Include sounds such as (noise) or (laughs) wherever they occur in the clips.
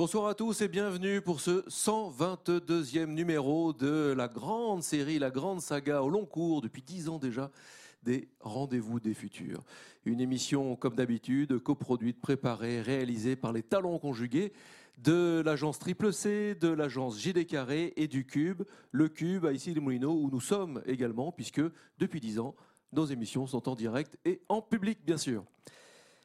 Bonsoir à tous et bienvenue pour ce 122e numéro de la grande série, la grande saga au long cours depuis 10 ans déjà des Rendez-vous des Futurs. Une émission, comme d'habitude, coproduite, préparée, réalisée par les talents conjugués de l'agence Triple C, de l'agence JD Carré et du Cube, le Cube à ici les Moulineaux, où nous sommes également, puisque depuis 10 ans, nos émissions sont en direct et en public, bien sûr.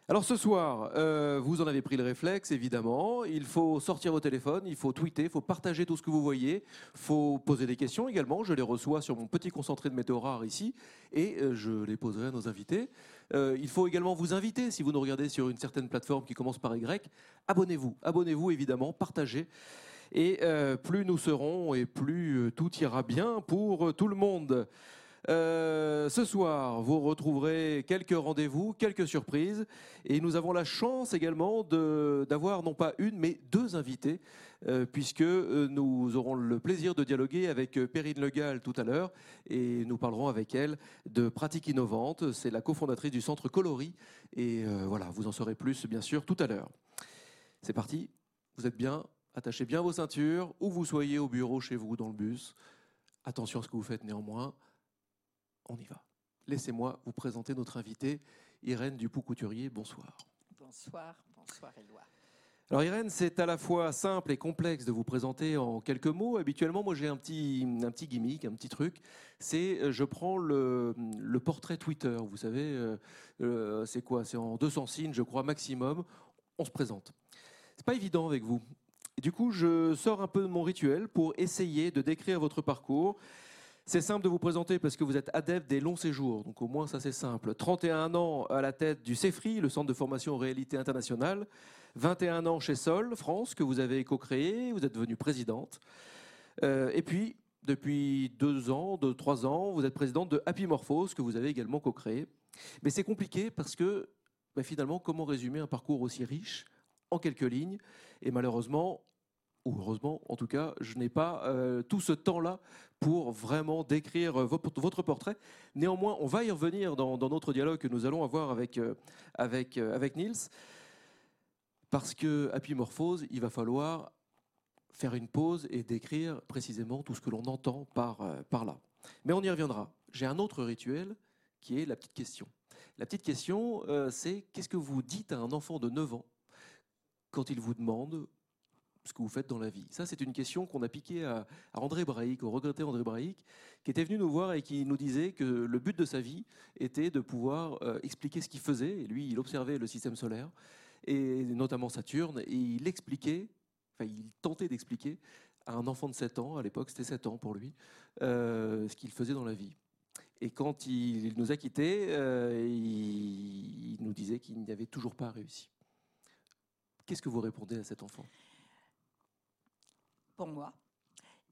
Alors ce soir, euh, vous en avez pris le réflexe, évidemment. Il faut sortir vos téléphones, il faut tweeter, il faut partager tout ce que vous voyez, il faut poser des questions également. Je les reçois sur mon petit concentré de météo ici et euh, je les poserai à nos invités. Euh, il faut également vous inviter, si vous nous regardez sur une certaine plateforme qui commence par Y, abonnez-vous. Abonnez-vous évidemment, partagez. Et plus nous serons et plus tout ira bien pour tout le monde. Euh, ce soir, vous retrouverez quelques rendez-vous, quelques surprises. Et nous avons la chance également d'avoir non pas une, mais deux invités, euh, puisque euh, nous aurons le plaisir de dialoguer avec Perrine Legal tout à l'heure. Et nous parlerons avec elle de pratiques innovantes. C'est la cofondatrice du centre Coloris. Et voilà, vous en saurez plus, bien sûr, tout à l'heure. C'est parti. Vous êtes bien Attachez bien vos ceintures, où vous soyez au bureau, chez vous, dans le bus. Attention à ce que vous faites néanmoins on y va. Laissez-moi vous présenter notre invitée, Irène Dupou-Couturier. Bonsoir. Bonsoir, bonsoir Éloi. Alors Irène, c'est à la fois simple et complexe de vous présenter en quelques mots. Habituellement, moi j'ai un petit, un petit gimmick, un petit truc. C'est euh, je prends le, portrait Twitter. Vous savez, euh, euh, c'est quoi? C'est en 200 signes, je crois, maximum. On se présente. C'est pas évident avec vous. Et du coup, je sors un peu de mon rituel pour essayer de décrire votre parcours c'est simple de vous présenter parce que vous êtes adepte des longs séjours, donc au moins ça c'est simple. 31 ans à la tête du CEFRI, le Centre de formation en réalité internationale. 21 ans chez Sol, France, que vous avez co-créé, vous êtes devenue présidente. Euh, et puis, depuis deux ans, deux, trois ans, vous êtes présidente de Happy Morphose, que vous avez également co-créé. Mais c'est compliqué parce que bah, finalement, comment résumer un parcours aussi riche en quelques lignes? Et malheureusement, ou heureusement en tout cas, je n'ai pas euh, tout ce temps-là pour vraiment décrire votre portrait. Néanmoins, on va y revenir dans, notre dialogue que nous allons avoir avec, euh, euh, Niels, parce que Morphose, il va falloir faire une pause et décrire précisément tout ce que l'on entend par, par là. Mais on y reviendra. J'ai un autre rituel qui est la petite question. La petite question, c'est qu'est-ce que vous dites à un enfant de 9 ans quand il vous demande ce que vous faites dans la vie Ça, c'est une question qu'on a piquée à, André Braïc, au regretté André Braïc, qui était venu nous voir et qui nous disait que le but de sa vie était de pouvoir euh, expliquer ce qu'il faisait. Et lui, il observait le système solaire, et notamment Saturne, et il expliquait, enfin, il tentait d'expliquer à un enfant de 7 ans, à l'époque c'était 7 ans pour lui, euh, ce qu'il faisait dans la vie. Et quand il nous a quittés, euh, il nous disait qu'il n'y avait toujours pas réussi. Qu'est-ce que vous répondez à cet enfant? Pour moi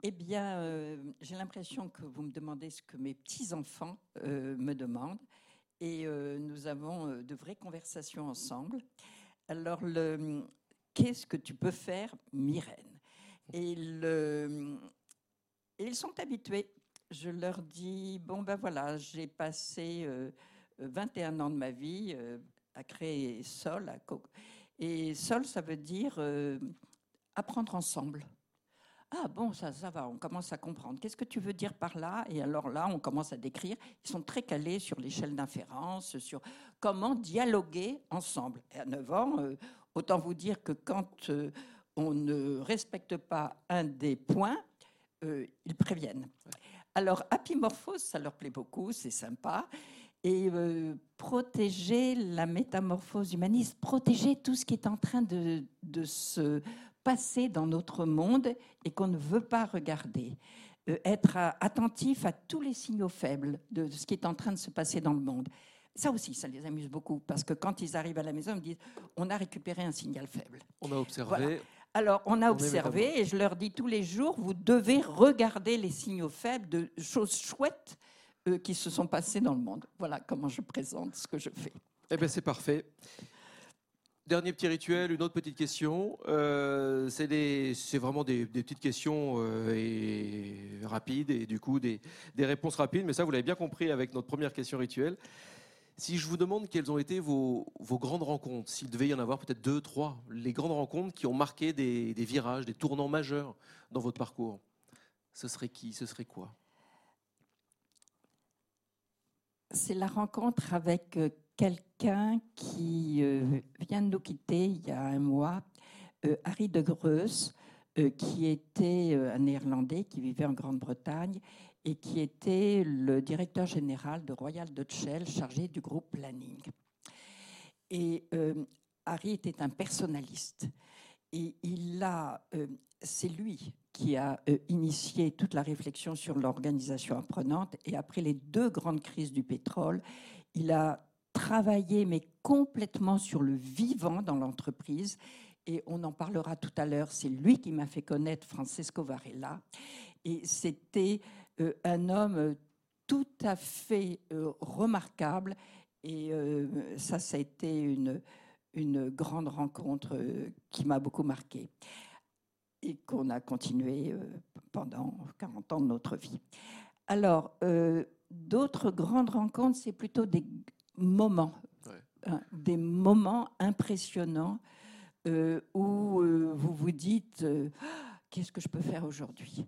Eh bien, euh, j'ai l'impression que vous me demandez ce que mes petits-enfants euh, me demandent. Et euh, nous avons de vraies conversations ensemble. Alors, qu'est-ce que tu peux faire, Myrène? Et, ils sont habitués. Je leur dis, bon ben voilà, j'ai passé 21 ans de ma vie à créer Sol. Et Sol, ça veut dire apprendre ensemble. Ah bon, ça, ça va, on commence à comprendre. Qu'est-ce que tu veux dire par là? Et alors là, on commence à décrire. Ils sont très calés sur l'échelle d'inférence, sur comment dialoguer ensemble. Et à 9 ans, euh, autant vous dire que quand euh, on ne respecte pas un des points, euh, ils préviennent. Alors, apimorphose, ça leur plaît beaucoup, c'est sympa. Et protéger la métamorphose humaniste, protéger tout ce qui est en train de, de se passer dans notre monde et qu'on ne veut pas regarder. Euh, être attentif à tous les signaux faibles de ce qui est en train de se passer dans le monde. Ça aussi, ça les amuse beaucoup, parce que quand ils arrivent à la maison, ils me disent on a récupéré un signal faible. On a observé. Alors, on a observé, et je leur dis tous les jours vous devez regarder les signaux faibles de choses chouettes euh, qui se sont passées dans le monde. Voilà comment je présente ce que je fais. Eh bien, c'est parfait. Dernier petit rituel, une autre petite question. Euh, c'est vraiment des, petites questions euh, et rapides et du coup des, réponses rapides. Mais ça, vous l'avez bien compris avec notre première question rituelle. Si je vous demande quelles ont été vos, grandes rencontres, s'il devait y en avoir peut-être deux, trois, les grandes rencontres qui ont marqué des, virages, des tournants majeurs dans votre parcours, ce serait qui Ce serait quoi? C'est la rencontre avec euh, quelqu'un qui euh, vient de nous quitter il y a un mois, euh, Harry de Greus, qui était un Néerlandais qui vivait en Grande-Bretagne et qui était le directeur général de Royal Dutch Shell chargé du groupe Planning. Et euh, Harry était un personnaliste. Et il a, euh, c'est lui qui a euh, initié toute la réflexion sur l'organisation apprenante. Et après les deux grandes crises du pétrole, il a travaillé, mais complètement sur le vivant dans l'entreprise. Et on en parlera tout à l'heure. C'est lui qui m'a fait connaître Francesco Varela. Et c'était euh, un homme euh, tout à fait euh, remarquable. Et ça, ça a été une, une grande rencontre qui m'a beaucoup marqué et qu'on a continué pendant 40 ans de notre vie. Alors, d'autres grandes rencontres, c'est plutôt des moments, hein, des moments impressionnants où vous vous dites, ah, qu'est-ce que je peux faire aujourd'hui?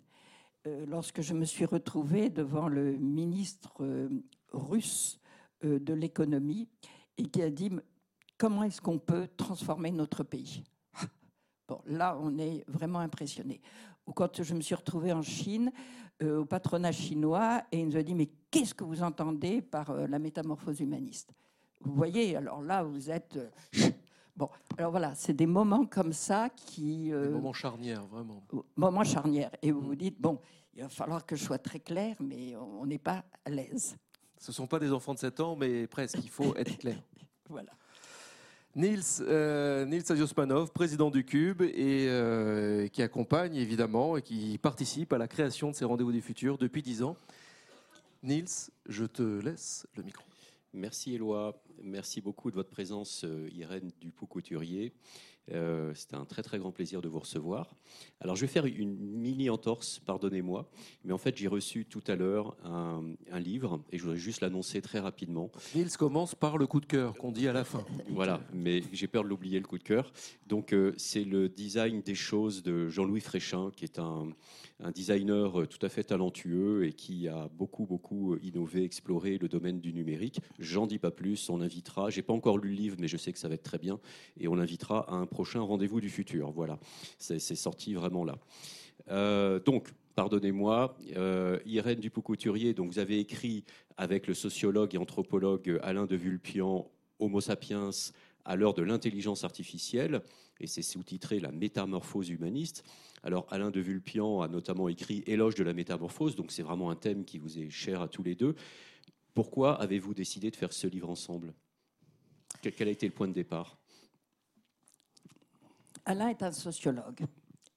Euh, lorsque je me suis retrouvée devant le ministre euh, russe euh, de l'économie et qui a dit comment est-ce qu'on peut transformer notre pays? (laughs) Bon, là, on est vraiment impressionné. Ou quand je me suis retrouvée en Chine, au patronat chinois, et il nous a dit Mais qu'est-ce que vous entendez par la métamorphose humaniste? Vous voyez, alors là, vous êtes. (laughs) Bon, alors voilà, c'est des moments comme ça qui. des moments charnières, vraiment. Moments charnières. Et vous vous dites Bon, il va falloir que je sois très clair, mais on n'est pas à l'aise. Ce ne sont pas des enfants de 7 ans, mais presque, il faut être (laughs) clair. voilà. Nils, euh, président du Cube, et euh, qui accompagne évidemment et qui participe à la création de ces rendez-vous du futur depuis 10 ans. Nils, je te laisse le micro. Merci Éloi, merci beaucoup de votre présence, euh, Irène Dupont-Couturier. Euh, C'était un très très grand plaisir de vous recevoir. Alors je vais faire une mini entorse, pardonnez-moi, mais en fait j'ai reçu tout à l'heure un, livre et je voudrais juste l'annoncer très rapidement. Nils commence par le coup de cœur qu'on dit à la fin. Voilà, mais j'ai peur de l'oublier le coup de cœur. Donc euh, c'est le design des choses de Jean-Louis Fréchin, qui est un, un designer euh, tout à fait talentueux et qui a beaucoup, beaucoup euh, innové, exploré le domaine du numérique. J'en dis pas plus, on l'invitera. J'ai pas encore lu le livre, mais je sais que ça va être très bien. Et on l'invitera à un prochain rendez-vous du futur. Voilà, c'est sorti vraiment là. Euh, donc, pardonnez-moi, Irène Dupont-Couturier, donc vous avez écrit avec le sociologue et anthropologue Alain de Vulpian Homo sapiens à l'heure de l'intelligence artificielle, et c'est sous-titré La métamorphose humaniste. Alors Alain de Vulpian a notamment écrit Éloge de la métamorphose, donc c'est vraiment un thème qui vous est cher à tous les deux. Pourquoi avez-vous décidé de faire ce livre ensemble? Quel a été le point de départ? Alain est un sociologue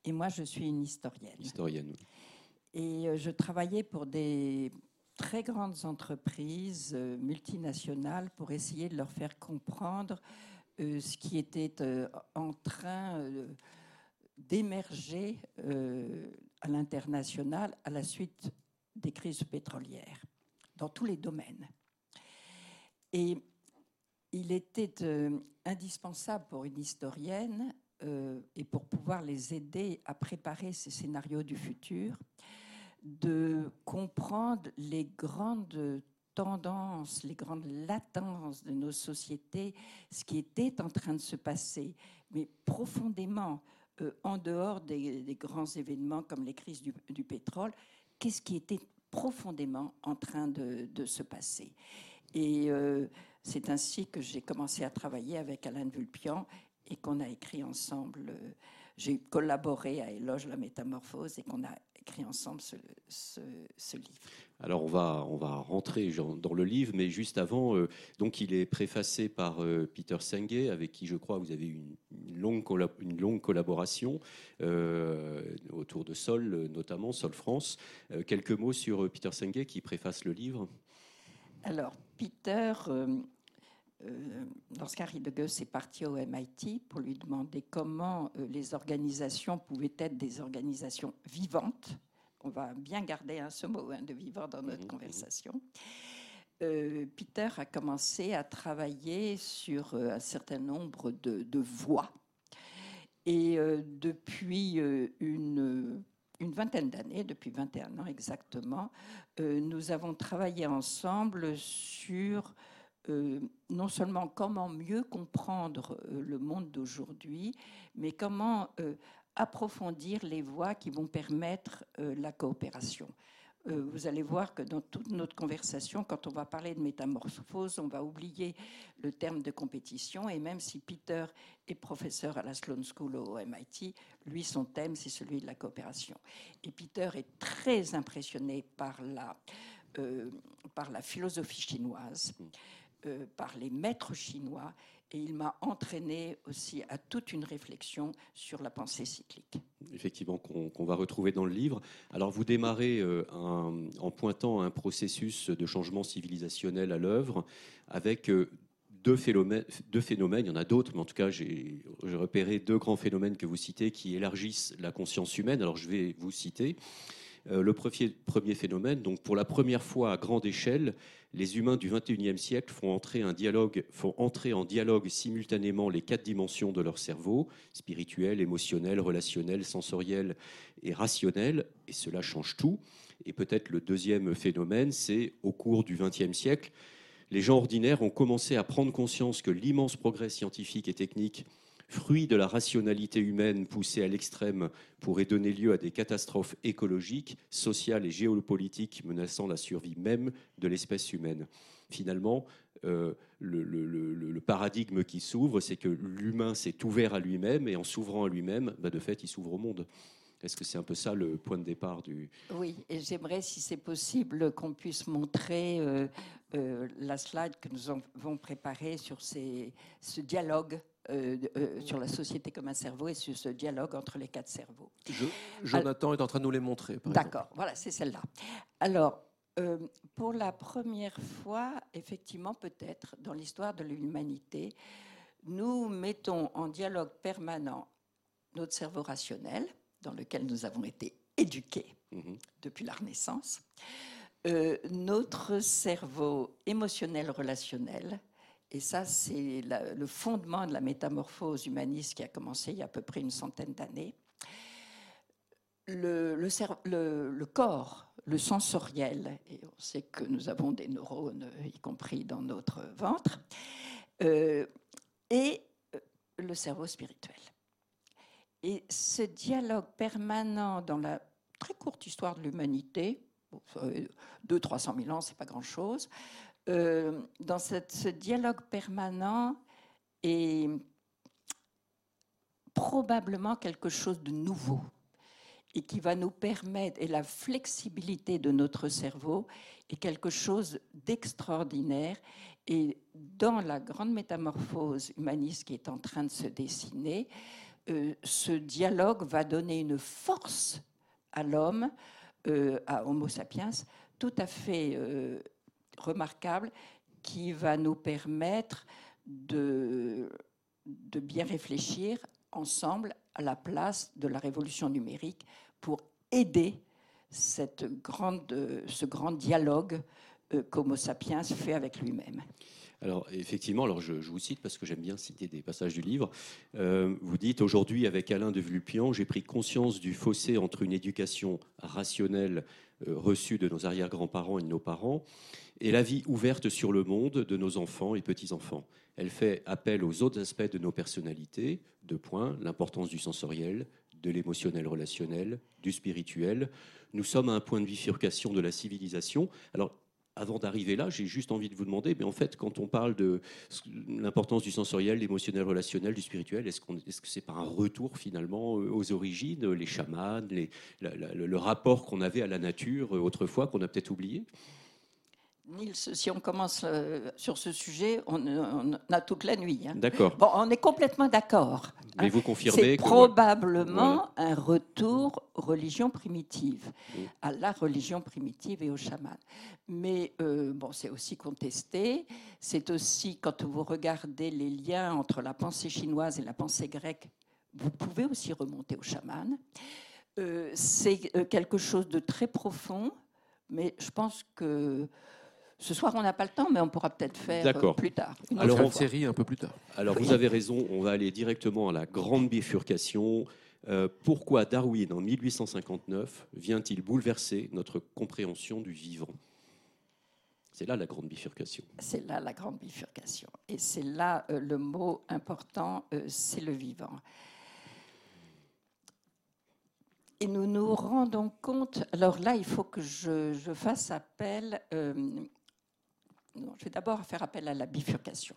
et moi je suis une historienne. Historienne. Et euh, je travaillais pour des très grandes entreprises euh, multinationales pour essayer de leur faire comprendre euh, ce qui était en train d'émerger à l'international à la suite des crises pétrolières, dans tous les domaines. Et il était indispensable pour une historienne euh, et pour pouvoir les aider à préparer ces scénarios du futur, de comprendre les grandes tendances, les grandes latences de nos sociétés, ce qui était en train de se passer, mais profondément euh, en dehors des, grands événements comme les crises du, pétrole, qu'est-ce qui était profondément en train de, se passer. Et euh, c'est ainsi que j'ai commencé à travailler avec Alain Vulpian et qu'on a écrit ensemble. Euh, j'ai collaboré à Éloge la métamorphose et qu'on a écrit ensemble ce livre. Alors on va, on va rentrer dans le livre, mais juste avant, euh, donc il est préfacé par euh, Peter Senge, avec qui je crois vous avez eu une, longue, une longue collaboration euh, autour de Sol, notamment Sol France. quelques mots sur Peter Senge qui préface le livre. Alors Peter, lorsqu'Harry de Goes est parti au MIT pour lui demander comment les organisations pouvaient être des organisations vivantes on va bien garder un ce mot hein, de vivant dans notre mhm, conversation. Peter a commencé à travailler sur un certain nombre de, voix. Et depuis une, une, vingtaine d'années, depuis 21 ans exactement, nous avons travaillé ensemble sur euh, non seulement comment mieux comprendre euh, le monde d'aujourd'hui, mais comment euh, approfondir les voies qui vont permettre la coopération. Vous allez voir que dans toute notre conversation, quand on va parler de métamorphose, on va oublier le terme de compétition. Et même si Peter est professeur à la Sloan School au MIT, lui, son thème, c'est celui de la coopération. Et Peter est très impressionné par la, par la philosophie chinoise. Euh, par les maîtres chinois et il m'a entraîné aussi à toute une réflexion sur la pensée cyclique. Effectivement, qu'on va retrouver dans le livre. Alors, vous démarrez euh, en pointant un processus de changement civilisationnel à l'œuvre avec euh, deux phénomènes, deux phénomènes, il y en a d'autres, mais en tout cas, j'ai repéré deux grands phénomènes que vous citez qui élargissent la conscience humaine. Alors, je vais vous citer. Le premier, phénomène, donc pour la première fois à grande échelle, les humains du XXIe siècle font entrer, font entrer en dialogue simultanément les quatre dimensions de leur cerveau, spirituel, émotionnel, relationnel, sensoriel et rationnel, et cela change tout. Et peut-être le deuxième phénomène, c'est au cours du XXe siècle, les gens ordinaires ont commencé à prendre conscience que l'immense progrès scientifique et technique fruit de la rationalité humaine poussée à l'extrême, pourrait donner lieu à des catastrophes écologiques, sociales et géopolitiques menaçant la survie même de l'espèce humaine. Finalement, euh, le, paradigme qui s'ouvre, c'est que l'humain s'est ouvert à lui-même et en s'ouvrant à lui-même, bah, de fait, il s'ouvre au monde. Est-ce que c'est un peu ça le point de départ du... Oui, et j'aimerais, si c'est possible, qu'on puisse montrer euh, euh, la slide que nous avons préparée sur ce dialogue euh, euh, sur la société comme un cerveau et sur ce dialogue entre les quatre cerveaux. Jonathan est en train de nous les montrer. D'accord, voilà, c'est celle-là. Alors, euh, pour la première fois, effectivement, peut-être dans l'histoire de l'humanité, nous mettons en dialogue permanent notre cerveau rationnel, dans lequel nous avons été éduqués mhm. depuis la Renaissance, notre cerveau émotionnel relationnel, et ça, c'est le fondement de la métamorphose humaniste qui a commencé il y a à peu près une centaine d'années. Le, corps, le sensoriel, et on sait que nous avons des neurones, y compris dans notre ventre, euh, et euh, le cerveau spirituel. Et ce dialogue permanent dans la très courte histoire de l'humanité, 200-300 000 ans, c'est pas grand-chose, euh, dans ce dialogue permanent est probablement quelque chose de nouveau et qui va nous permettre, et la flexibilité de notre cerveau est quelque chose d'extraordinaire. Et dans la grande métamorphose humaniste qui est en train de se dessiner, euh, ce dialogue va donner une force à l'homme, euh, à Homo sapiens, tout à fait remarquable qui va nous permettre de, bien réfléchir ensemble à la place de la révolution numérique pour aider cette grande, ce grand dialogue euh, qu'Homo sapiens fait avec lui-même. Alors effectivement, alors je, vous cite parce que j'aime bien citer des passages du livre. Euh, vous dites aujourd'hui avec Alain de Vlupian, j'ai pris conscience du fossé entre une éducation rationnelle euh, reçue de nos arrière-grands-parents et de nos parents et la vie ouverte sur le monde de nos enfants et petits-enfants. Elle fait appel aux autres aspects de nos personnalités, deux points, l'importance du sensoriel, de l'émotionnel relationnel, du spirituel. Nous sommes à un point de bifurcation de la civilisation. Alors, avant d'arriver là, j'ai juste envie de vous demander, mais en fait, quand on parle de l'importance du sensoriel, l'émotionnel relationnel, du spirituel, est-ce, qu'on, est-ce que c'est pas un retour finalement euh, aux origines, les chamans, le rapport qu'on avait à la nature euh, autrefois, qu'on a peut-être oublié? Nils, si on commence euh, sur ce sujet, on, a toute la nuit. Hein. D'accord. Bon, on est complètement d'accord. Mais hein. vous confirmez C'est probablement un retour religion primitive, à la religion primitive et au chaman. Mais euh, bon, c'est aussi contesté. C'est aussi, quand vous regardez les liens entre la pensée chinoise et la pensée grecque, vous pouvez aussi remonter au chaman. Euh, c'est quelque chose de très profond, mais je pense que Ce soir, on n'a pas le temps, mais on pourra peut-être faire euh, plus tard. une Alors, fois. série un peu plus tard. Alors Oui. vous avez raison, on va aller directement à la grande bifurcation. Euh, pourquoi Darwin, en 1859, vient-il bouleverser notre compréhension du vivant? C'est là la grande bifurcation. C'est là la grande bifurcation. Et c'est là euh, le mot important, euh, c'est le vivant. Et nous nous rendons compte, alors là, il faut que je, je fasse appel, euh, je vais d'abord faire appel à la bifurcation.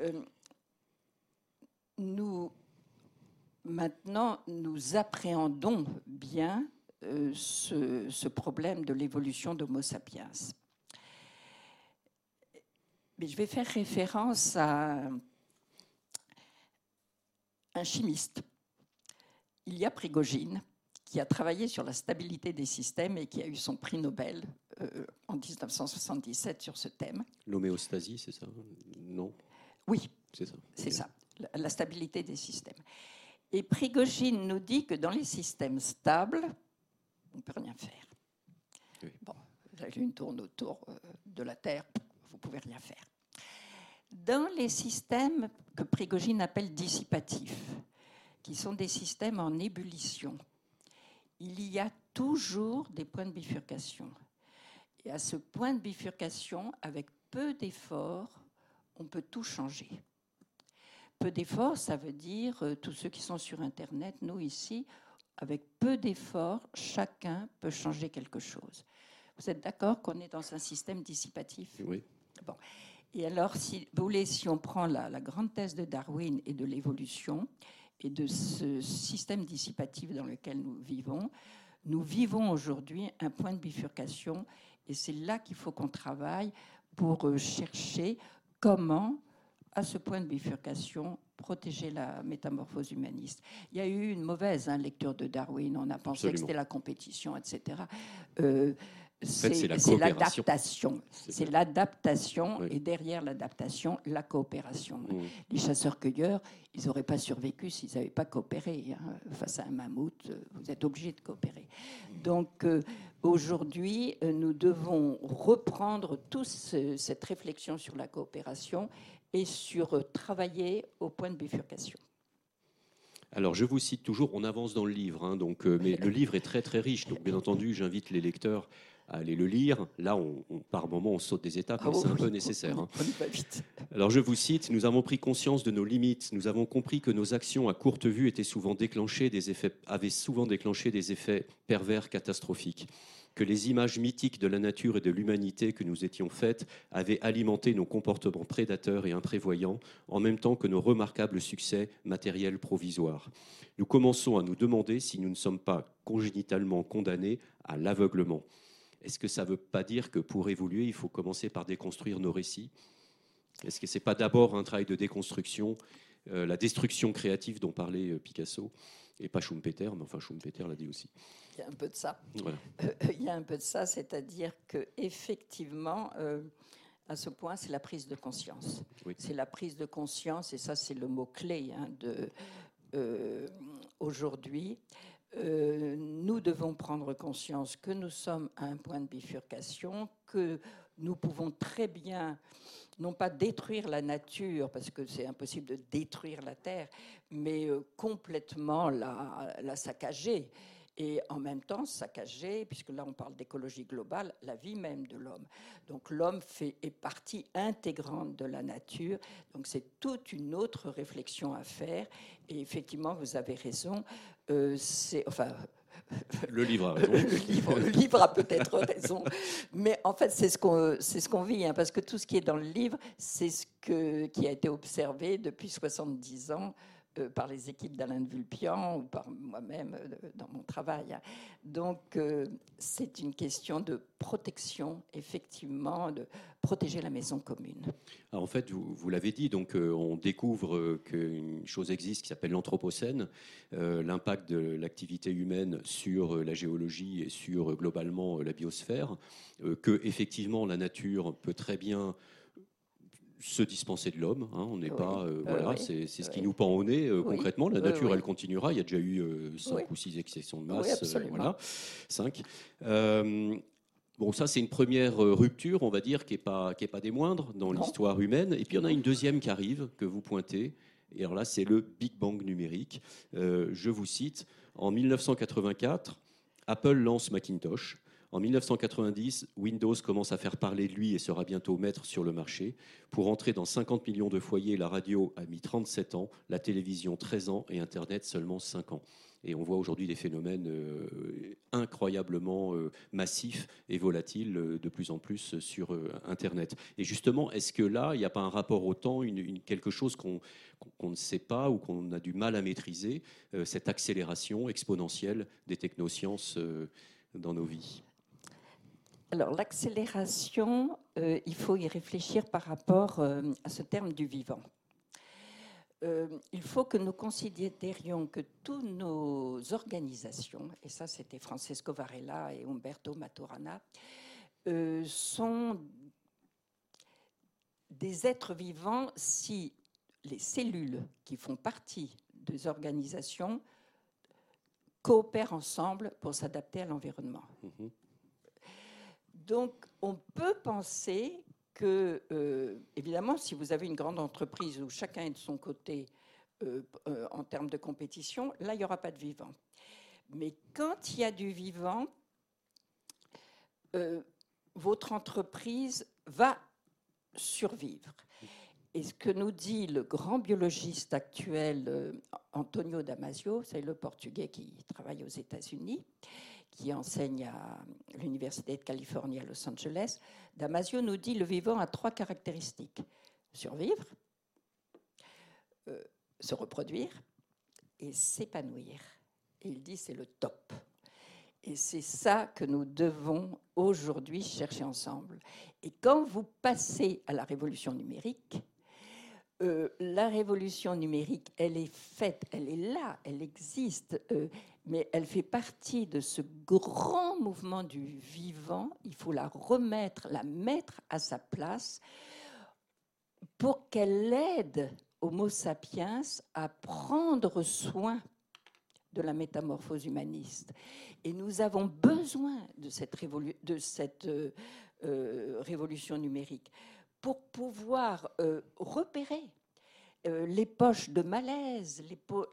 Euh, nous, maintenant, nous appréhendons bien euh, ce, ce problème de l'évolution d'Homo sapiens. Mais je vais faire référence à un chimiste. Il y a Prigogine, qui a travaillé sur la stabilité des systèmes et qui a eu son prix Nobel euh, en 1977 sur ce thème. L'homéostasie, c'est ça? Non, Oui, c'est ça. c'est ça, la, la stabilité des systèmes. Et Prigogine nous dit que dans les systèmes stables, on ne peut rien faire. Oui. Bon, la Lune tourne autour euh, de la Terre, vous ne pouvez rien faire. Dans les systèmes que Prigogine appelle dissipatifs, qui sont des systèmes en ébullition, il y a toujours des points de bifurcation. Et à ce point de bifurcation, avec peu d'efforts, on peut tout changer. Peu d'efforts, ça veut dire, euh, tous ceux qui sont sur Internet, nous ici, avec peu d'efforts, chacun peut changer quelque chose. Vous êtes d'accord qu'on est dans un système dissipatif? Oui. et alors, si vous voulez, si on prend la, la grande thèse de Darwin et de l'évolution et de ce système dissipatif dans lequel nous vivons, nous vivons aujourd'hui un point de bifurcation et c'est là qu'il faut qu'on travaille pour euh, chercher comment, à ce point de bifurcation, protéger la métamorphose humaniste. Il y a eu une mauvaise hein, lecture de Darwin, on a pensé que c'était la compétition, etc. Euh, c'est l'adaptation. C'est l'adaptation Oui. et derrière l'adaptation, la coopération. Mmh. Les chasseurs-cueilleurs, ils n'auraient pas survécu s'ils n'avaient pas coopéré. hein. Face à un mammouth, euh, vous êtes obligé de coopérer. Donc euh, aujourd'hui, euh, nous devons reprendre toute cette réflexion sur la coopération et sur euh, travailler au point de bifurcation. Alors, je vous cite toujours, on avance dans le livre, hein, donc, euh, mais le livre est très très riche, donc bien entendu, j'invite les lecteurs à aller le lire. Là, on, on- par moment, on saute des étapes, mais Ah c'est un peu nécessaire. hein. (laughs) On vite. Alors, je vous cite, nous avons pris conscience de nos limites, nous avons compris que nos actions à courte vue étaient souvent déclenchées des effets, avaient souvent déclenché des effets pervers catastrophiques que les images mythiques de la nature et de l'humanité que nous étions faites avaient alimenté nos comportements prédateurs et imprévoyants, en même temps que nos remarquables succès matériels provisoires. Nous commençons à nous demander si nous ne sommes pas congénitalement condamnés à l'aveuglement. Est-ce que ça ne veut pas dire que pour évoluer, il faut commencer par déconstruire nos récits? Est-ce que ce n'est pas d'abord un travail de déconstruction, euh, la destruction créative dont parlait euh, Picasso? Et pas Schumpeter, mais enfin Schumpeter l'a dit aussi. Il y a un peu de ça. Voilà. Euh, il y a un peu de ça, c'est-à-dire que effectivement, à ce point, c'est la prise de conscience. Oui. C'est la prise de conscience, et ça, c'est le mot clé hein, de aujourd'hui. Euh, nous devons prendre conscience que nous sommes à un point de bifurcation, que nous pouvons très bien, non pas détruire la nature, parce que c'est impossible de détruire la Terre, mais euh, complètement la, la saccager et en même temps saccager, puisque là on parle d'écologie globale, la vie même de l'homme. Donc l'homme fait, est partie intégrante de la nature, donc c'est toute une autre réflexion à faire. Et effectivement, vous avez raison, euh, c'est enfin. (laughs) Le livre a raison. Le livre, le livre a peut-être (laughs) raison, mais en fait, c'est ce qu'on c'est ce qu'on vit, hein, parce que tout ce qui est dans le livre, c'est ce que, qui a été observé depuis 70 ans euh, par les équipes d'Alain de Vulpian ou par moi-même euh, dans mon travail. Donc, euh, c'est une question de protection, effectivement, de protéger la maison commune. En fait, vous, vous l'avez dit, donc on découvre qu'une chose existe qui s'appelle l'anthropocène, l'impact de l'activité humaine sur la géologie et sur globalement la biosphère, que effectivement la nature peut très bien se dispenser de l'homme. hein, on n'est Oui. pas, euh, Euh, voilà, oui. c'est ce qui nous pend au nez euh, Oui. concrètement. La nature, elle continuera. Il y a déjà eu cinq ou six excessions de masse. voilà, cinq. Bon, ça, c'est une première rupture, on va dire, qui n'est pas, qui est pas des moindres dans l'histoire humaine. Et puis, il y en a une deuxième qui arrive, que vous pointez. Et alors là, c'est le Big Bang numérique. Je vous cite, en 1984, Apple lance Macintosh. En 1990, Windows commence à faire parler de lui et sera bientôt maître sur le marché. Pour entrer dans 50 millions de foyers, la radio a mis 37 ans, la télévision 13 ans et Internet seulement 5 ans. Et on voit aujourd'hui des phénomènes euh, incroyablement euh, massifs et volatiles euh, de plus en plus sur Internet. Et justement, est-ce que là, il n'y a pas un rapport au temps, quelque chose qu'on ne sait pas ou qu'on a du mal à maîtriser, cette accélération exponentielle des technosciences dans nos vies? Alors l'accélération, il faut y réfléchir par rapport à ce terme du vivant. Euh, il faut que nous considérions que toutes nos organisations, et ça c'était Francesco Varela et Umberto Maturana, euh, sont des êtres vivants si les cellules qui font partie des organisations coopèrent ensemble pour s'adapter à l'environnement. Mm-hmm. Donc on peut penser que, euh, évidemment, si vous avez une grande entreprise où chacun est de son côté euh, euh, en termes de compétition, là, il n'y aura pas de vivant. Mais quand il y a du vivant, votre entreprise va survivre. Et ce que nous dit le grand biologiste actuel, Antonio Damasio, c'est le portugais qui travaille aux États-Unis, qui enseigne à l'Université de Californie à Los Angeles, Damasio nous dit le vivant a trois caractéristiques survivre, euh, se reproduire et s'épanouir. Il dit c'est le top. Et c'est ça que nous devons aujourd'hui chercher ensemble. Et quand vous passez à la révolution numérique, euh, la révolution numérique, elle est faite, elle est là, elle existe. Euh, mais elle fait partie de ce grand mouvement du vivant. Il faut la remettre, la mettre à sa place pour qu'elle aide Homo sapiens à prendre soin de la métamorphose humaniste. Et nous avons besoin de cette, euh, euh, révolution numérique pour pouvoir euh, repérer les poches de malaise,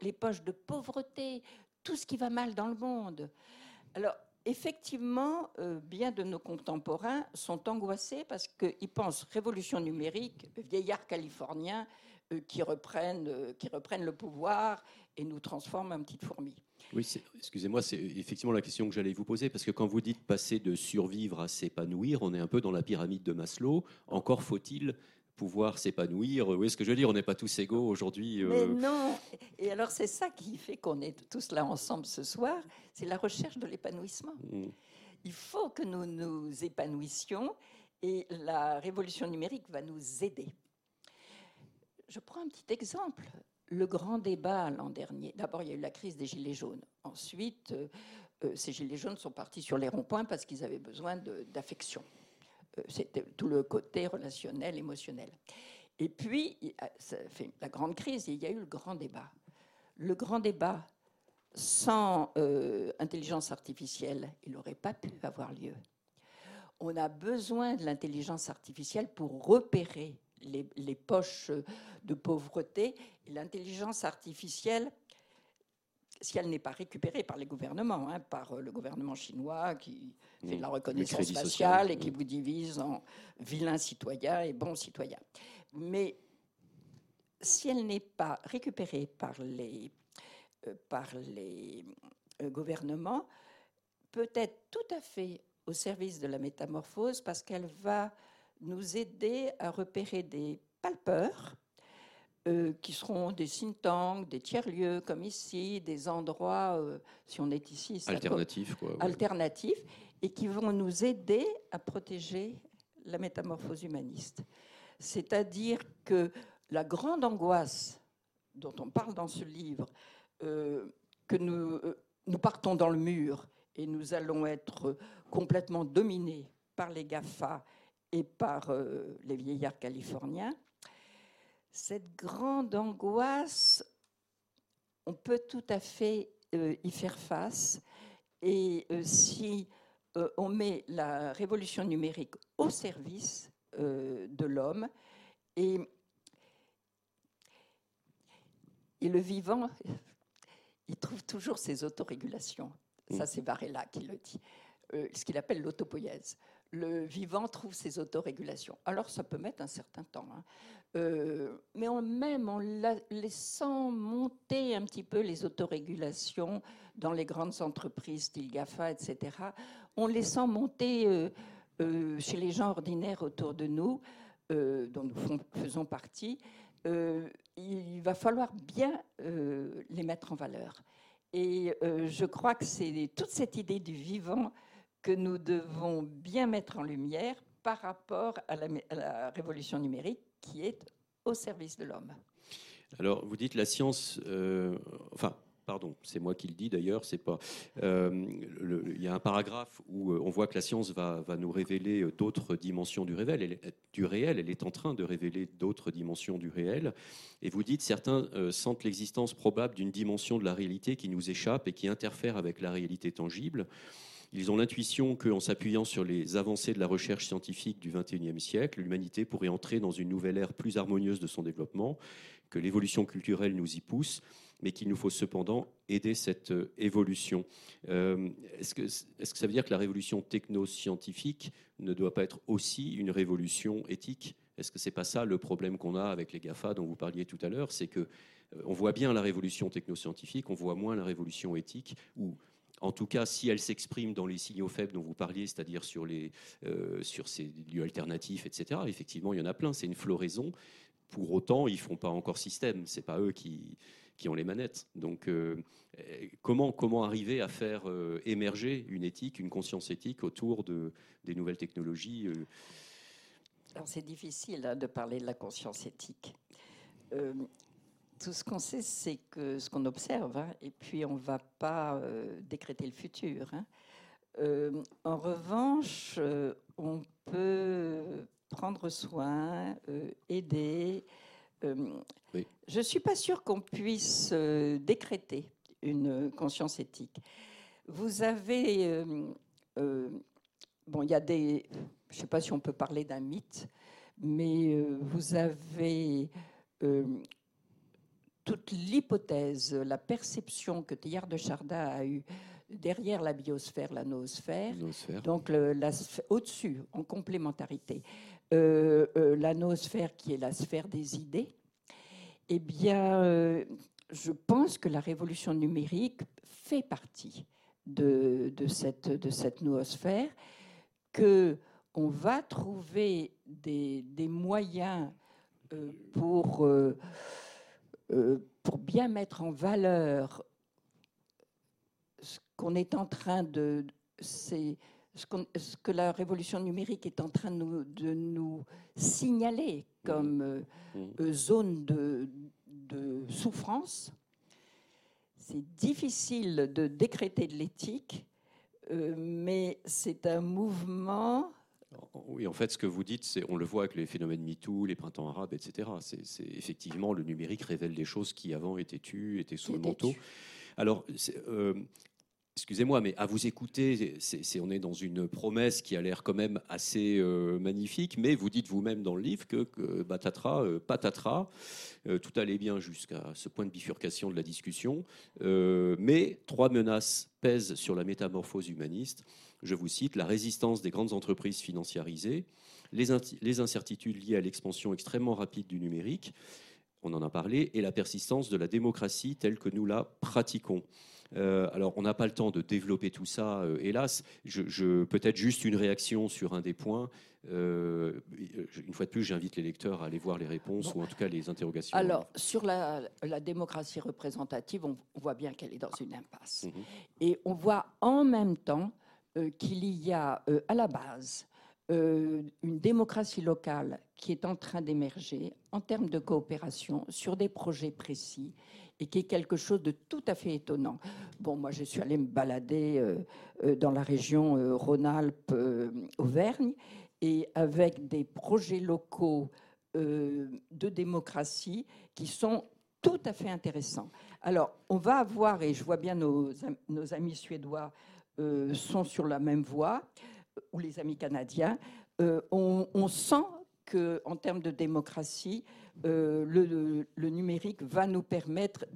les, poches de pauvreté, tout ce qui va mal dans le monde. Alors, effectivement, euh, bien de nos contemporains sont angoissés parce qu'ils pensent révolution numérique, vieillards californiens euh, qui, reprennent, euh, qui reprennent le pouvoir et nous transforment en petites fourmis. Oui, excusez-moi, c'est effectivement la question que j'allais vous poser, parce que quand vous dites passer de survivre à s'épanouir, on est un peu dans la pyramide de Maslow. Encore faut-il pouvoir s'épanouir. Oui, ce que je veux dire, on n'est pas tous égaux aujourd'hui. Euh. Mais non. Et alors c'est ça qui fait qu'on est tous là ensemble ce soir, c'est la recherche de l'épanouissement. Mm. Il faut que nous nous épanouissions et la révolution numérique va nous aider. Je prends un petit exemple. Le grand débat l'an dernier. D'abord, il y a eu la crise des Gilets jaunes. Ensuite, euh, euh, ces Gilets jaunes sont partis sur les ronds-points parce qu'ils avaient besoin d'affection. C'était tout le côté relationnel, émotionnel. Et puis, ça fait la grande crise, il y a eu le grand débat. Le grand débat, sans euh, intelligence artificielle, il n'aurait pas pu avoir lieu. On a besoin de l'intelligence artificielle pour repérer les, les poches de pauvreté. Et l'intelligence artificielle, si elle n'est pas récupérée par les gouvernements, hein, par euh, le gouvernement chinois qui fait de la reconnaissance faciale et qui vous divise en vilains citoyens et bons citoyens. Mais si elle n'est pas récupérée par les, euh, par les euh, gouvernements, peut être tout à fait au service de la métamorphose parce qu'elle va nous aider à repérer des palpeurs euh, qui seront des think tanks, des tiers-lieux comme ici, des endroits, euh, si on est ici, alternatifs, quoi, alternatifs, et qui vont nous aider à protéger la métamorphose humaniste. C'est-à-dire que la grande angoisse dont on parle dans ce livre, euh, que nous, nous partons dans le mur et nous allons être complètement dominés par les GAFA et par les vieillards californiens, cette grande angoisse, on peut tout à fait euh, y faire face. Et euh, si euh, on met la révolution numérique au service de l'homme et, et le vivant, il trouve toujours ses autorégulations. Ça, mm. c'est Varela qui le dit. Ce qu'il appelle l'autopoïèse. Le vivant trouve ses autorégulations. Alors, ça peut mettre un certain temps. Hein. Euh, mais même en laissant monter un petit peu les autorégulations dans les grandes entreprises, style GAFA, etc., en laissant monter euh, chez les gens ordinaires autour de nous, dont nous faisons partie, il va falloir bien les mettre en valeur. Et je crois que c'est toute cette idée du vivant que nous devons bien mettre en lumière par rapport à la, révolution numérique qui est au service de l'homme. Alors, vous dites la science, euh, enfin, pardon, c'est moi qui le dis d'ailleurs, c'est pas. Euh, il y a un paragraphe où euh, on voit que la science va, va nous révéler d'autres dimensions du du réel. Elle est en train de révéler d'autres dimensions du réel. Et vous dites certains sentent l'existence probable d'une dimension de la réalité qui nous échappe et qui interfère avec la réalité tangible. Ils ont l'intuition qu'en s'appuyant sur les avancées de la recherche scientifique du XXIe siècle, l'humanité pourrait entrer dans une nouvelle ère plus harmonieuse de son développement, que l'évolution culturelle nous y pousse, mais qu'il nous faut cependant aider cette euh, évolution. Euh, est-ce, que, ça veut dire que la révolution techno-scientifique ne doit pas être aussi une révolution éthique? Est-ce que c'est pas ça le problème qu'on a avec les GAFA dont vous parliez tout à l'heure? C'est que euh, on voit bien la révolution techno-scientifique, on voit moins la révolution éthique, ou en tout cas, si elle s'exprime dans les signaux faibles dont vous parliez, c'est-à-dire sur, les, euh, sur ces lieux alternatifs, etc., effectivement, il y en a plein, c'est une floraison. Pour autant, ils ne font pas encore système, ce n'est pas eux qui, qui ont les manettes. Donc, euh, comment, comment arriver à faire euh, émerger une éthique, une conscience éthique autour de, des nouvelles technologies c'est difficile hein, de parler de la conscience éthique tout ce qu'on sait, c'est que ce qu'on observe, hein, et puis on ne va pas euh, décréter le futur. Hein. Euh, en revanche, euh, on peut prendre soin, aider. Je ne suis pas sûre qu'on puisse décréter une conscience éthique. Vous avez. bon, il y a des. Je ne sais pas si on peut parler d'un mythe, mais vous avez toute l'hypothèse, la perception que Théard de Chardin a eue derrière la biosphère, la noosphère, donc au-dessus, en complémentarité, euh, euh, la noosphère qui est la sphère des idées, eh bien, euh, je pense que la révolution numérique fait partie de, cette, de cette noosphère, que on va trouver des, des moyens pour pour bien mettre en valeur ce qu'on est en train de. C'est ce, ce, que la révolution numérique est en train de nous, de nous signaler comme euh, mmh. euh, zone de, de souffrance. C'est difficile de décréter de l'éthique, mais c'est un mouvement oui, en fait, ce que vous dites, c'est, on le voit avec les phénomènes MeToo, les printemps arabes, etc. C'est, effectivement le numérique révèle des choses qui avant étaient tues, étaient sous le manteau. Alors, euh, excusez-moi, mais à vous écouter, c'est, on est dans une promesse qui a l'air quand même assez euh, magnifique, mais vous dites vous-même dans le livre que, que batatra, euh, patatras, tout allait bien jusqu'à ce point de bifurcation de la discussion, mais trois menaces pèsent sur la métamorphose humaniste je vous cite, la résistance des grandes entreprises financiarisées, les, incertitudes liées à l'expansion extrêmement rapide du numérique, on en a parlé, et la persistance de la démocratie telle que nous la pratiquons. Euh, alors, on n'a pas le temps de développer tout ça, euh, hélas. Je, Peut-être juste une réaction sur un des points. Euh, une fois de plus, j'invite les lecteurs à aller voir les réponses ou en tout cas les interrogations. Alors, sur la, démocratie représentative, on, voit bien qu'elle est dans une impasse. Mhm. Et on voit en même temps qu'il y a euh, à la base euh, une démocratie locale qui est en train d'émerger en termes de coopération sur des projets précis et qui est quelque chose de tout à fait étonnant. Bon, moi, je suis allée me balader dans la région Rhône-Alpes-Auvergne et avec des projets locaux de démocratie qui sont tout à fait intéressants. Alors, on va avoir, et je vois bien nos amis suédois sont sur la même voie, ou les amis canadiens, on, on, sent qu'en termes de démocratie, le, le, numérique va nous permettre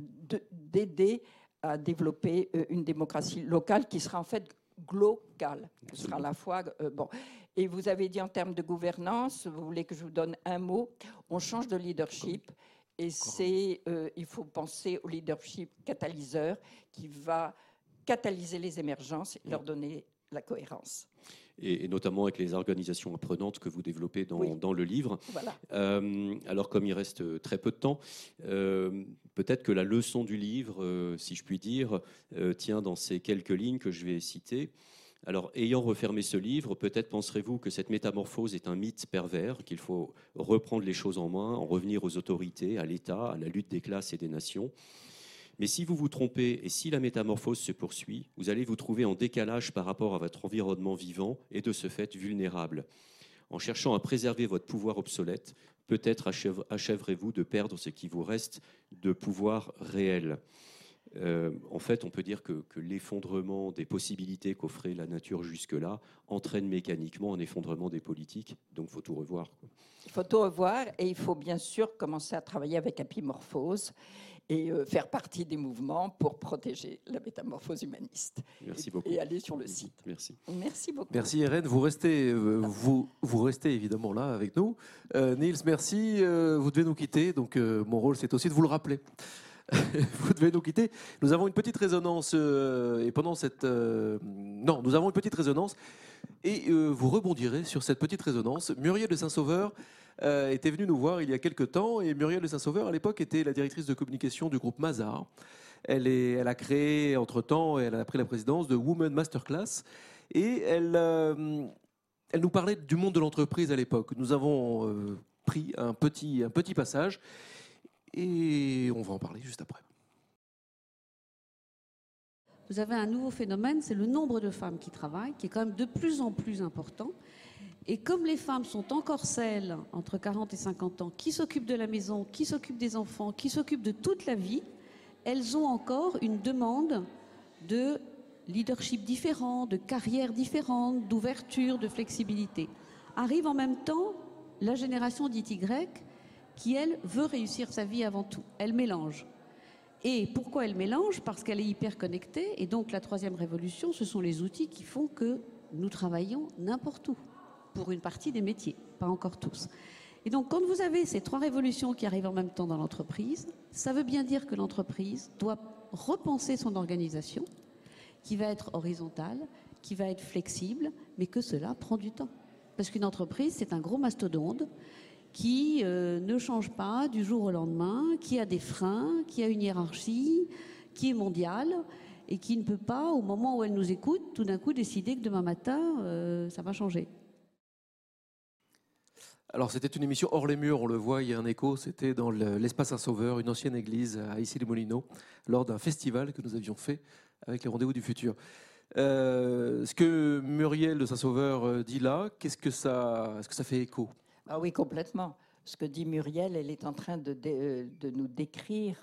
d'aider à développer une démocratie locale qui sera en fait globale. Ce sera à la fois bon. Et vous avez dit en termes de gouvernance, vous voulez que je vous donne un mot, on change de leadership. Et c'est, euh, il faut penser au leadership catalyseur qui va catalyser les émergences et leur donner la cohérence. Et, notamment avec les organisations apprenantes que vous développez dans, dans le livre. Voilà. Euh, alors, comme il reste très peu de temps, euh, peut-être que la leçon du livre, si je puis dire, tient dans ces quelques lignes que je vais citer. Alors, ayant refermé ce livre, peut-être penserez-vous que cette métamorphose est un mythe pervers, qu'il faut reprendre les choses en main, en revenir aux autorités, à l'État, à la lutte des classes et des nations. Mais si vous vous trompez et si la métamorphose se poursuit, vous allez vous trouver en décalage par rapport à votre environnement vivant et de ce fait vulnérable. En cherchant à préserver votre pouvoir obsolète, peut-être achèverez-vous de perdre ce qui vous reste de pouvoir réel. Euh, en fait, on peut dire que, l'effondrement des possibilités qu'offrait la nature jusque-là entraîne mécaniquement un effondrement des politiques. Donc, il faut tout revoir. Il faut tout revoir et il faut bien sûr commencer à travailler avec Apimorphose et euh, faire partie des mouvements pour protéger la métamorphose humaniste. Merci beaucoup. Et aller sur le site. Merci. Merci beaucoup. Merci Irène. Vous restez, euh, vous, vous restez évidemment là avec nous. Niels, merci. vous devez nous quitter. Donc, mon rôle, c'est aussi de vous le rappeler. (laughs) vous devez nous quitter. Nous avons une petite résonance euh, et pendant cette euh, non, nous avons une petite résonance et euh, vous rebondirez sur cette petite résonance. Muriel de Saint-Sauveur était venue nous voir il y a quelques temps et Muriel de Saint-Sauveur à l'époque était la directrice de communication du groupe Mazar. Elle, est, elle a créé entre-temps, elle a pris la présidence de Women Masterclass et elle, elle nous parlait du monde de l'entreprise à l'époque. Nous avons pris un petit, un petit passage et on va en parler juste après. Vous avez un nouveau phénomène, c'est le nombre de femmes qui travaillent, qui est quand même de plus en plus important. Et comme les femmes sont encore celles, entre 40 et 50 ans, qui s'occupent de la maison, qui s'occupent des enfants, qui s'occupent de toute la vie, elles ont encore une demande de leadership différent, de carrière différente, d'ouverture, de flexibilité. Arrive en même temps la génération dite Y, qui, elle, veut réussir sa vie avant tout. Elle mélange. Et pourquoi elle mélange? Parce qu'elle est hyper connectée. Et donc la troisième révolution, ce sont les outils qui font que nous travaillons n'importe où, pour une partie des métiers, pas encore tous. Et donc quand vous avez ces trois révolutions qui arrivent en même temps dans l'entreprise, ça veut bien dire que l'entreprise doit repenser son organisation, qui va être horizontale, qui va être flexible, mais que cela prend du temps. Parce qu'une entreprise, c'est un gros mastodonte qui euh, ne change pas du jour au lendemain, qui a des freins, qui a une hiérarchie, qui est mondiale et qui ne peut pas, au moment où elle nous écoute, tout d'un coup décider que demain matin, euh, ça va changer. Alors c'était une émission hors les murs, on le voit, il y a un écho, c'était dans l'espace Saint-Sauveur, une ancienne église à Issy-les-Moulineaux, lors d'un festival que nous avions fait avec les rendez-vous du futur. Euh, ce que Muriel de Saint-Sauveur dit là, qu'est-ce que ça, est-ce que ça fait écho? Ah oui, complètement. Ce que dit Muriel, elle est en train de, de, nous décrire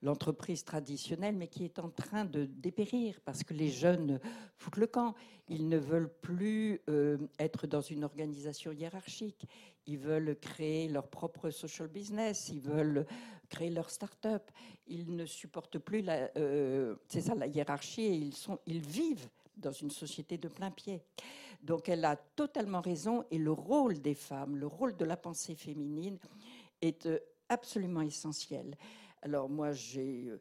l'entreprise traditionnelle, mais qui est en train de dépérir parce que les jeunes foutent le camp. Ils ne veulent plus euh, être dans une organisation hiérarchique. Ils veulent créer leur propre social business. Ils veulent créer leur start-up. Ils ne supportent plus la, euh, c'est ça, la hiérarchie ils, sont, ils vivent dans une société de plein pied. Donc elle a totalement raison et le rôle des femmes, le rôle de la pensée féminine est euh, absolument essentiel. Alors moi, j'ai euh,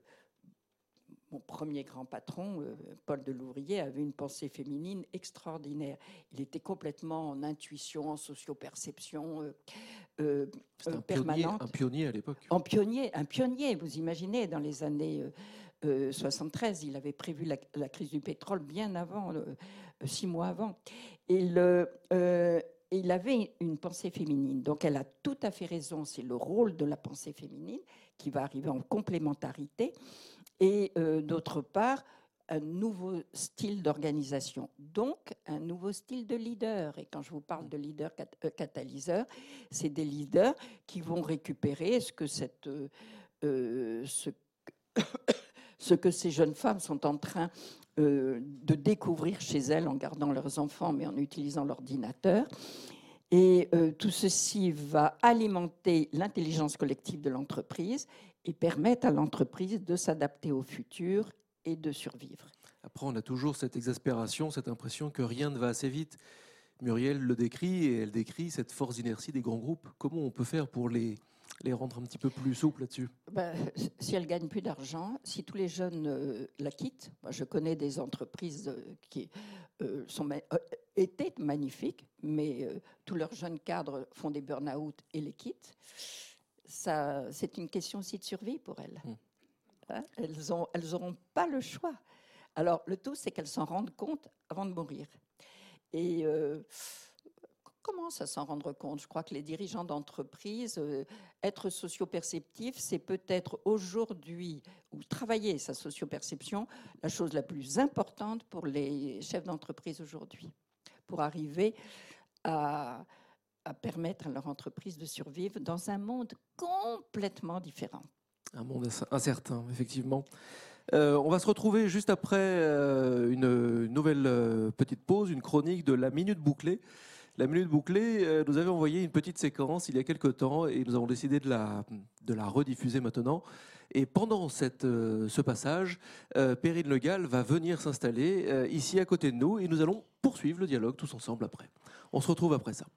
mon premier grand patron, euh, Paul Delourier, avait une pensée féminine extraordinaire. Il était complètement en intuition, en socioperception permanente. un pionnier à l'époque. Un pionnier, un pionnier. Vous imaginez, dans les années 73, il avait prévu la, la, crise du pétrole bien avant six mois avant. Et euh, il avait une pensée féminine. Donc elle a tout à fait raison, c'est le rôle de la pensée féminine qui va arriver en complémentarité. Et euh, d'autre part, un nouveau style d'organisation, donc un nouveau style de leader. Et quand je vous parle de leader euh, catalyseur, c'est des leaders qui vont récupérer ce que, (coughs) ce que ces jeunes femmes sont en train euh, de découvrir chez elles en gardant leurs enfants, mais en utilisant l'ordinateur. Et euh, tout ceci va alimenter l'intelligence collective de l'entreprise et permettre à l'entreprise de s'adapter au futur et de survivre. Après, on a toujours cette exaspération, cette impression que rien ne va assez vite. Muriel le décrit et elle décrit cette force d'inertie des grands groupes. Comment on peut faire pour les, les rendre un petit peu plus souples là-dessus Ben, si elle gagne plus d'argent, si tous les jeunes euh, la quittent, moi, je connais des entreprises euh, qui euh, sont, ma- étaient magnifiques, mais tous leurs jeunes cadres font des burn-out et les quittent. Ça, c'est une question aussi de survie pour elles. Mm. Hein, elles n'auront elles pas le choix. Alors, le tout, c'est qu'elles s'en rendent compte avant de mourir. Et comment ça s'en rendre compte? Je crois que les dirigeants d'entreprise, euh, être socio-perceptif, c'est peut-être aujourd'hui, ou travailler sa socio-perception, la chose la plus importante pour les chefs d'entreprise aujourd'hui, pour arriver à, à permettre à leur entreprise de survivre dans un monde complètement différent. Un monde inc- incertain, effectivement. Euh, on va se retrouver juste après euh, une nouvelle petite pause, une chronique de la Minute Bouclée. La Minute Bouclée euh, nous avait envoyé une petite séquence il y a quelque temps et nous avons décidé de la, rediffuser maintenant. Et pendant euh, ce passage, euh, Perrine Le Gall va venir s'installer ici à côté de nous et nous allons poursuivre le dialogue tous ensemble après. On se retrouve après ça.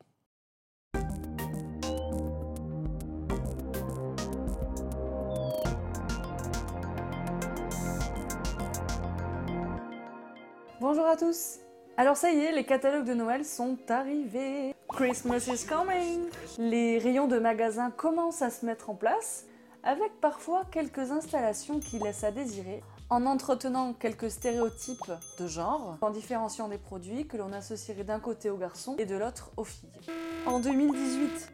Bonjour à tous Alors ça y est, les catalogues de Noël sont arrivés Christmas is coming Les rayons de magasins commencent à se mettre en place, avec parfois quelques installations qui laissent à désirer, en entretenant quelques stéréotypes de genre, en différenciant des produits que l'on associerait d'un côté aux garçons et de l'autre aux filles. En 2018,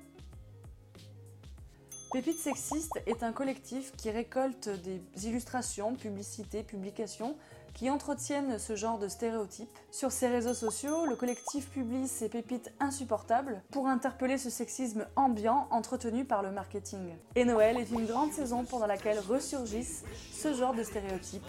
Pépite Sexiste est un collectif qui récolte des illustrations, publicités, publications qui entretiennent ce genre de stéréotypes. Sur ses réseaux sociaux, le collectif publie ses pépites insupportables pour interpeller ce sexisme ambiant entretenu par le marketing. Et Noël est une grande saison pendant laquelle ressurgissent ce genre de stéréotypes.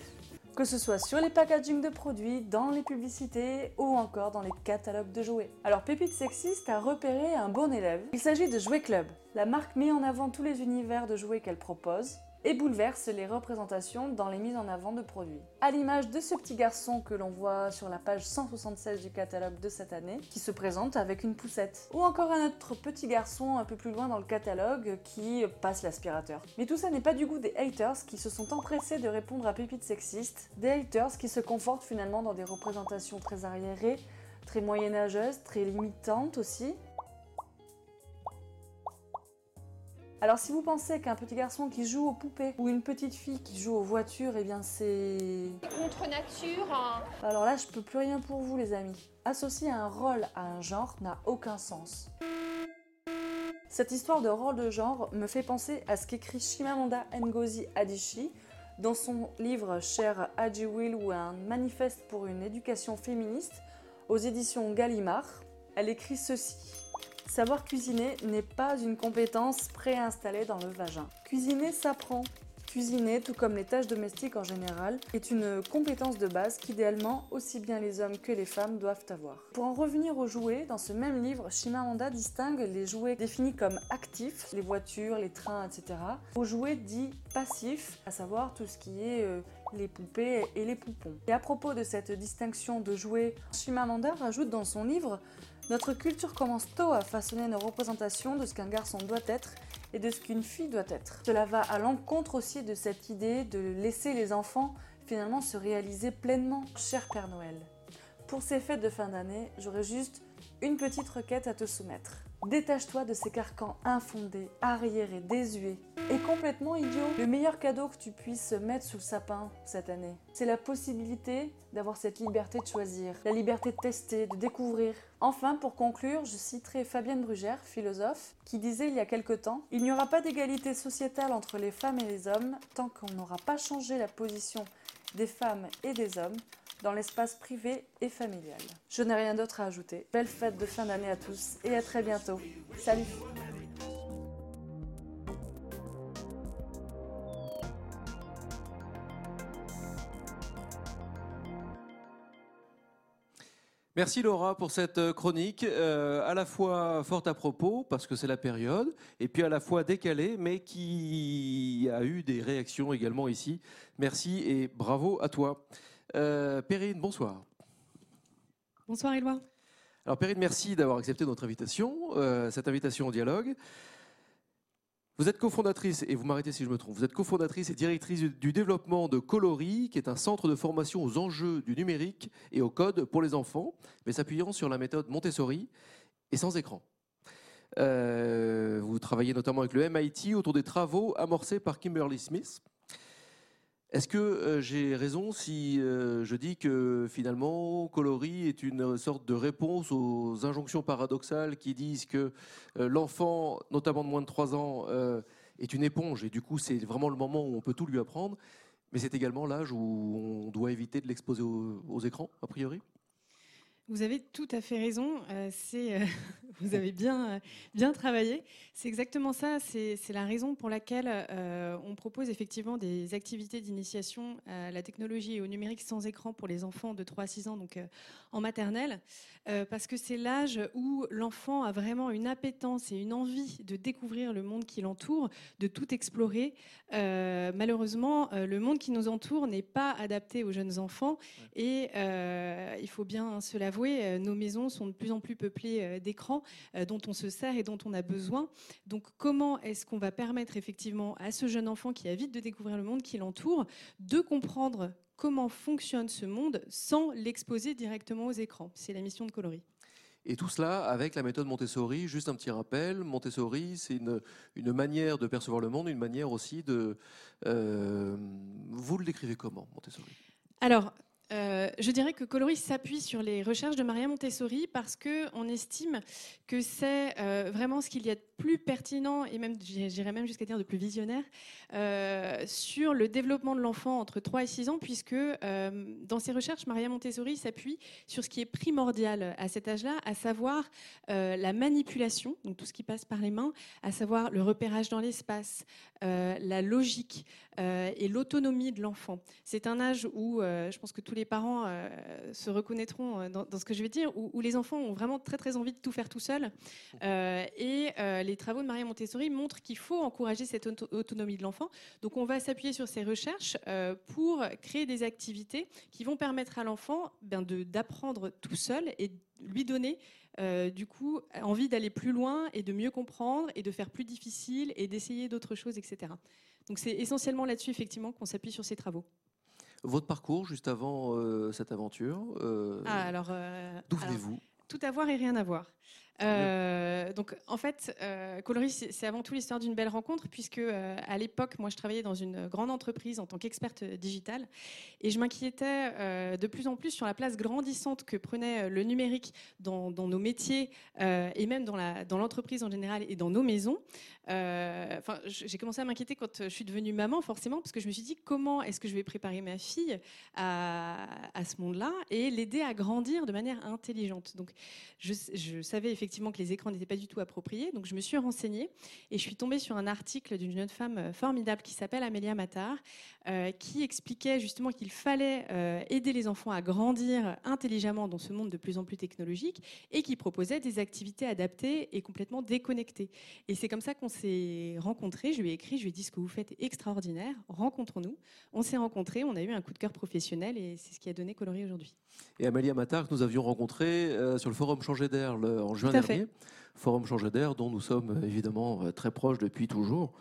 Que ce soit sur les packagings de produits, dans les publicités ou encore dans les catalogues de jouets. Alors Pépite Sexiste a repéré un bon élève. Il s'agit de Jouet Club. La marque met en avant tous les univers de jouets qu'elle propose et bouleverse les représentations dans les mises en avant de produits. À l'image de ce petit garçon que l'on voit sur la page 176 du catalogue de cette année, qui se présente avec une poussette. Ou encore un autre petit garçon un peu plus loin dans le catalogue qui passe l'aspirateur. Mais tout ça n'est pas du goût des haters qui se sont empressés de répondre à Pépite Sexiste, des haters qui se confortent finalement dans des représentations très arriérées, très moyenâgeuses, très limitantes aussi, Alors si vous pensez qu'un petit garçon qui joue aux poupées ou une petite fille qui joue aux voitures, eh bien c'est... contre nature. hein. Alors là, je peux plus rien pour vous les amis. Associer un rôle à un genre n'a aucun sens. Cette histoire de rôle de genre me fait penser à ce qu'écrit Shimamanda Ngozi Adichie dans son livre Cher Haji Will ou un manifeste pour une éducation féministe aux éditions Gallimard. Elle écrit ceci. Savoir cuisiner n'est pas une compétence préinstallée dans le vagin. Cuisiner s'apprend. Cuisiner, tout comme les tâches domestiques en général, est une compétence de base qu'idéalement aussi bien les hommes que les femmes doivent avoir. Pour en revenir aux jouets, dans ce même livre, Shimamanda distingue les jouets définis comme actifs, les voitures, les trains, etc., aux jouets dits passifs, à savoir tout ce qui est euh, les poupées et les poupons. Et à propos de cette distinction de jouets, Shimamanda rajoute dans son livre notre culture commence tôt à façonner nos représentations de ce qu'un garçon doit être et de ce qu'une fille doit être. Cela va à l'encontre aussi de cette idée de laisser les enfants finalement se réaliser pleinement, cher Père Noël. Pour ces fêtes de fin d'année, j'aurais juste une petite requête à te soumettre. Détache-toi de ces carcans infondés, arriérés, désuets et complètement idiots. Le meilleur cadeau que tu puisses mettre sous le sapin cette année, c'est la possibilité d'avoir cette liberté de choisir, la liberté de tester, de découvrir. Enfin, pour conclure, je citerai Fabienne Brugère, philosophe, qui disait il y a quelque temps Il n'y aura pas d'égalité sociétale entre les femmes et les hommes tant qu'on n'aura pas changé la position des femmes et des hommes dans l'espace privé et familial. Je n'ai rien d'autre à ajouter. Belle fête de fin d'année à tous et à très bientôt. Salut Merci Laura pour cette euh, chronique, euh, à la fois forte à propos, parce que c'est la période, et puis à la fois décalée, mais qui a eu des réactions également ici. Merci et bravo à toi. Euh, Perrine, bonsoir. Bonsoir Éloi. Alors Perrine, merci d'avoir accepté notre invitation, euh, cette invitation au dialogue. Vous êtes cofondatrice, et vous m'arrêtez si je me trompe, vous êtes cofondatrice et directrice du- développement de Coloris, qui est un centre de formation aux enjeux du numérique et au code pour les enfants, mais s'appuyant sur la méthode Montessori et sans écran. Euh, vous travaillez notamment avec le MIT autour des travaux amorcés par Kimberly Smith. Est-ce que euh, j'ai raison si euh, je dis que finalement Coloris est une sorte de réponse aux injonctions paradoxales qui disent que euh, l'enfant, notamment de moins de 3 ans, est une éponge et du coup c'est vraiment le moment où on peut tout lui apprendre, mais c'est également l'âge où on doit éviter de l'exposer aux écrans, a priori? Vous avez tout à fait raison. euh, euh, (laughs) vous avez bien, euh, bien travaillé. C'est exactement ça. C'est, la raison pour laquelle on propose effectivement des activités d'initiation à la technologie et au numérique sans écran pour les enfants de 3 à 6 ans, donc en maternelle, euh, parce que c'est l'âge où l'enfant a vraiment une appétence et une envie de découvrir le monde qui l'entoure, de tout explorer. Euh, malheureusement, euh, le monde qui nous entoure n'est pas adapté aux jeunes enfants et euh, il faut bien se l'avouer, nos maisons sont de plus en plus peuplées d'écrans dont on se sert et dont on a besoin. Donc comment est-ce qu'on va permettre effectivement à ce jeune enfant qui a vite de découvrir le monde qui l'entoure de comprendre comment fonctionne ce monde sans l'exposer directement aux écrans C'est la mission de Coloris. Et tout cela avec la méthode Montessori. Juste un petit rappel, Montessori, c'est une, une manière de percevoir le monde, une manière aussi de... euh, vous le décrivez comment, Montessori? Alors, euh, je dirais que Coloris s'appuie sur les recherches de Maria Montessori parce que on estime que c'est euh, vraiment ce qu'il y a de plus pertinent et même, j'irais même jusqu'à dire de plus visionnaire euh, sur le développement de l'enfant entre 3 et 6 ans, puisque dans ses recherches, Maria Montessori s'appuie sur ce qui est primordial à cet âge-là, à savoir la manipulation, donc tout ce qui passe par les mains, à savoir le repérage dans l'espace, la logique euh, et l'autonomie de l'enfant. C'est un âge où, euh, je pense que tous les parents euh, se reconnaîtront dans, ce que je vais dire, où, les enfants ont vraiment très très envie de tout faire tout seul. Euh, et les travaux de Maria Montessori montrent qu'il faut encourager cette auto- autonomie de l'enfant. Donc on va s'appuyer sur ces recherches pour créer des activités qui vont permettre à l'enfant ben, d'apprendre tout seul et lui donner du coup envie d'aller plus loin et de mieux comprendre et de faire plus difficile et d'essayer d'autres choses, etc. Donc c'est essentiellement là-dessus effectivement qu'on s'appuie sur ces travaux. Votre parcours juste avant euh, cette aventure, euh, Ah, alors, euh, d'où venez-vous? tout avoir et rien avoir. Euh, donc en fait, euh, Coloris, c'est avant tout l'histoire d'une belle rencontre puisque euh, à l'époque, moi, je travaillais dans une grande entreprise en tant qu'experte digitale et je m'inquiétais euh, de plus en plus sur la place grandissante que prenait le numérique dans, nos métiers et même dans l'entreprise en général et dans nos maisons. Enfin, j'ai commencé à m'inquiéter quand je suis devenue maman, forcément, parce que je me suis dit comment est-ce que je vais préparer ma fille à, ce monde-là et l'aider à grandir de manière intelligente? Donc, je savais effectivement que les écrans n'étaient pas du tout appropriés, donc je me suis renseignée et je suis tombée sur un article d'une jeune femme euh, formidable qui s'appelle Amélia Matar, euh, qui expliquait justement qu'il fallait euh, aider les enfants à grandir intelligemment dans ce monde de plus en plus technologique et qui proposait des activités adaptées et complètement déconnectées. Et c'est comme ça qu'on s'est rencontrés. Je lui ai écrit, je lui ai dit ce que vous faites est extraordinaire, rencontrons-nous. On s'est rencontrés, on a eu un coup de cœur professionnel et c'est ce qui a donné Coloris aujourd'hui. Et Amélia Matar, que nous avions rencontré euh, sur le forum Changer d'air en juin Forum Changer d'air, dont nous sommes euh, évidemment euh, très proches depuis toujours.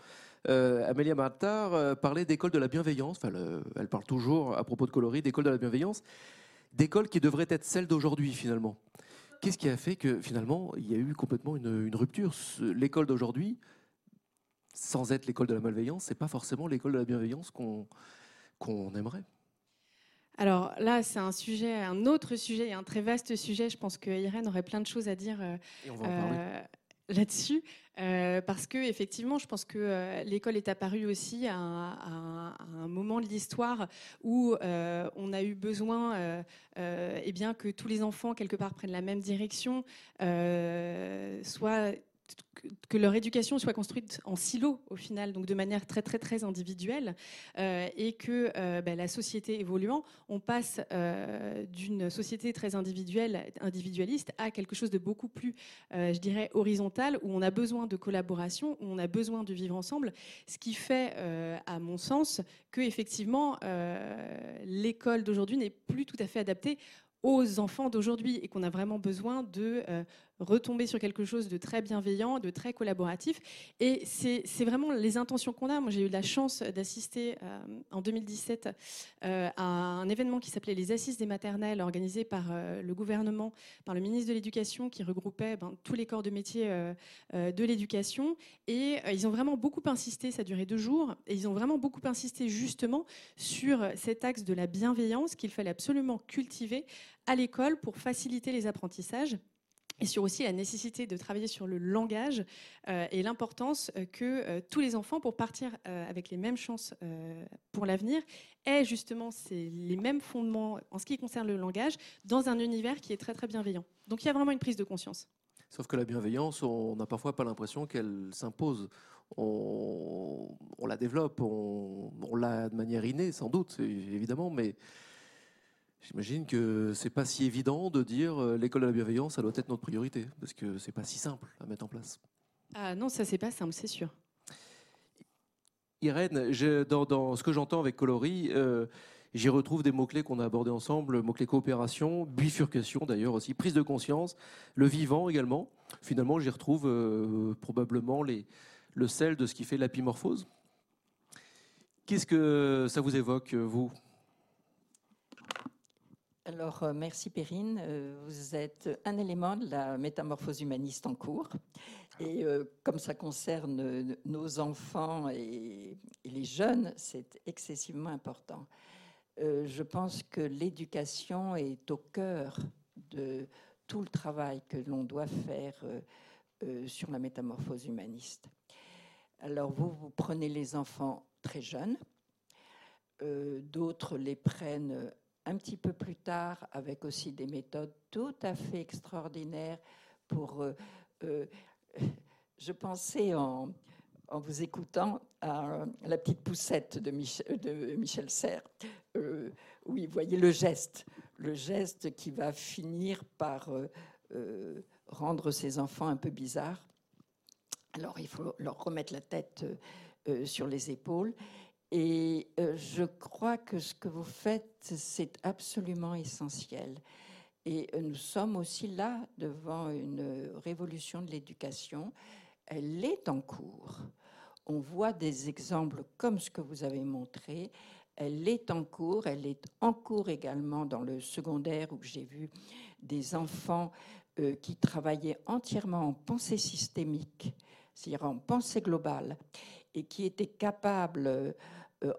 Euh, Amélia Matar euh, parlait d'école de la bienveillance. Enfin, le- elle parle toujours à propos de coloris d'école de la bienveillance, d'école qui devrait être celle d'aujourd'hui finalement. Qu'est-ce qui a fait que finalement il y a eu complètement une, une rupture? L'école d'aujourd'hui, sans être l'école de la malveillance, c'est pas forcément l'école de la bienveillance qu'on qu'on aimerait. Alors là, c'est un sujet, un autre sujet, et un très vaste sujet. Je pense que Irène aurait plein de choses à dire euh, euh, là-dessus, euh, parce que effectivement, je pense que euh, l'école est apparue aussi à un, à un- à un moment de l'histoire où on a eu besoin, eh bien, que tous les enfants quelque part prennent la même direction, soient que leur éducation soit construite en silo au final, donc de manière très très très individuelle, euh, et que euh, ben, la société évoluant, on passe euh, d'une société très individuelle, individualiste, à quelque chose de beaucoup plus, je dirais, horizontal, où on a besoin de collaboration, où on a besoin de vivre ensemble, ce qui fait, à mon sens, que effectivement l'école d'aujourd'hui n'est plus tout à fait adaptée aux enfants d'aujourd'hui et qu'on a vraiment besoin de retomber sur quelque chose de très bienveillant, de très collaboratif. Et c'est vraiment les intentions qu'on a. Moi, j'ai eu la chance d'assister euh, en 2017 euh, à un événement qui s'appelait les Assises des maternelles, organisé par euh, le gouvernement, par le ministre de l'Éducation, qui regroupait ben, tous les corps de métier de l'éducation. Et ils ont vraiment beaucoup insisté, ça a duré deux jours, et ils ont vraiment beaucoup insisté justement sur cet axe de la bienveillance qu'il fallait absolument cultiver à l'école pour faciliter les apprentissages et sur aussi la nécessité de travailler sur le langage euh, et l'importance euh, que euh, tous les enfants, pour partir avec les mêmes chances pour l'avenir, aient justement les mêmes fondements en ce qui concerne le langage dans un univers qui est très très bienveillant. Donc il y a vraiment une prise de conscience. Sauf que la bienveillance, on n'a parfois pas l'impression qu'elle s'impose. On, la développe, on, on l'a de manière innée, sans doute, évidemment, mais J'imagine que c'est pas si évident de dire euh, l'école de la bienveillance, ça doit être notre priorité, parce que c'est pas si simple à mettre en place. Ah non, ça c'est pas simple, c'est sûr. Irène, dans, ce que j'entends avec Coloris, euh, j'y retrouve des mots-clés qu'on a abordés ensemble, mots-clés coopération, bifurcation d'ailleurs aussi, prise de conscience, le vivant également. Finalement, j'y retrouve euh, probablement les, le sel de ce qui fait l'apimorphose. Qu'est-ce que ça vous évoque, vous? Alors, euh, merci Perrine. Euh, vous êtes un élément de la métamorphose humaniste en cours. Et euh, comme ça concerne nos enfants et, les jeunes, c'est excessivement important. je pense que l'éducation est au cœur de tout le travail que l'on doit faire sur la métamorphose humaniste. Alors, vous, vous prenez les enfants très jeunes. D'autres les prennent un petit peu plus tard avec aussi des méthodes tout à fait extraordinaires pour... Euh, euh, je pensais en, vous écoutant à la petite poussette de Michel, Serres. Euh, oui, voyez le geste, le geste qui va finir par rendre ses enfants un peu bizarres. Alors il faut leur remettre la tête sur les épaules et euh, je crois que ce que vous faites, c'est absolument essentiel. Et euh, nous sommes aussi là devant une révolution de l'éducation. Elle est en cours. On voit des exemples comme ce que vous avez montré. Elle est en cours. Elle est en cours également dans le secondaire où j'ai vu des enfants euh, qui travaillaient entièrement en pensée systémique, c'est-à-dire en pensée globale, et qui étaient capables euh,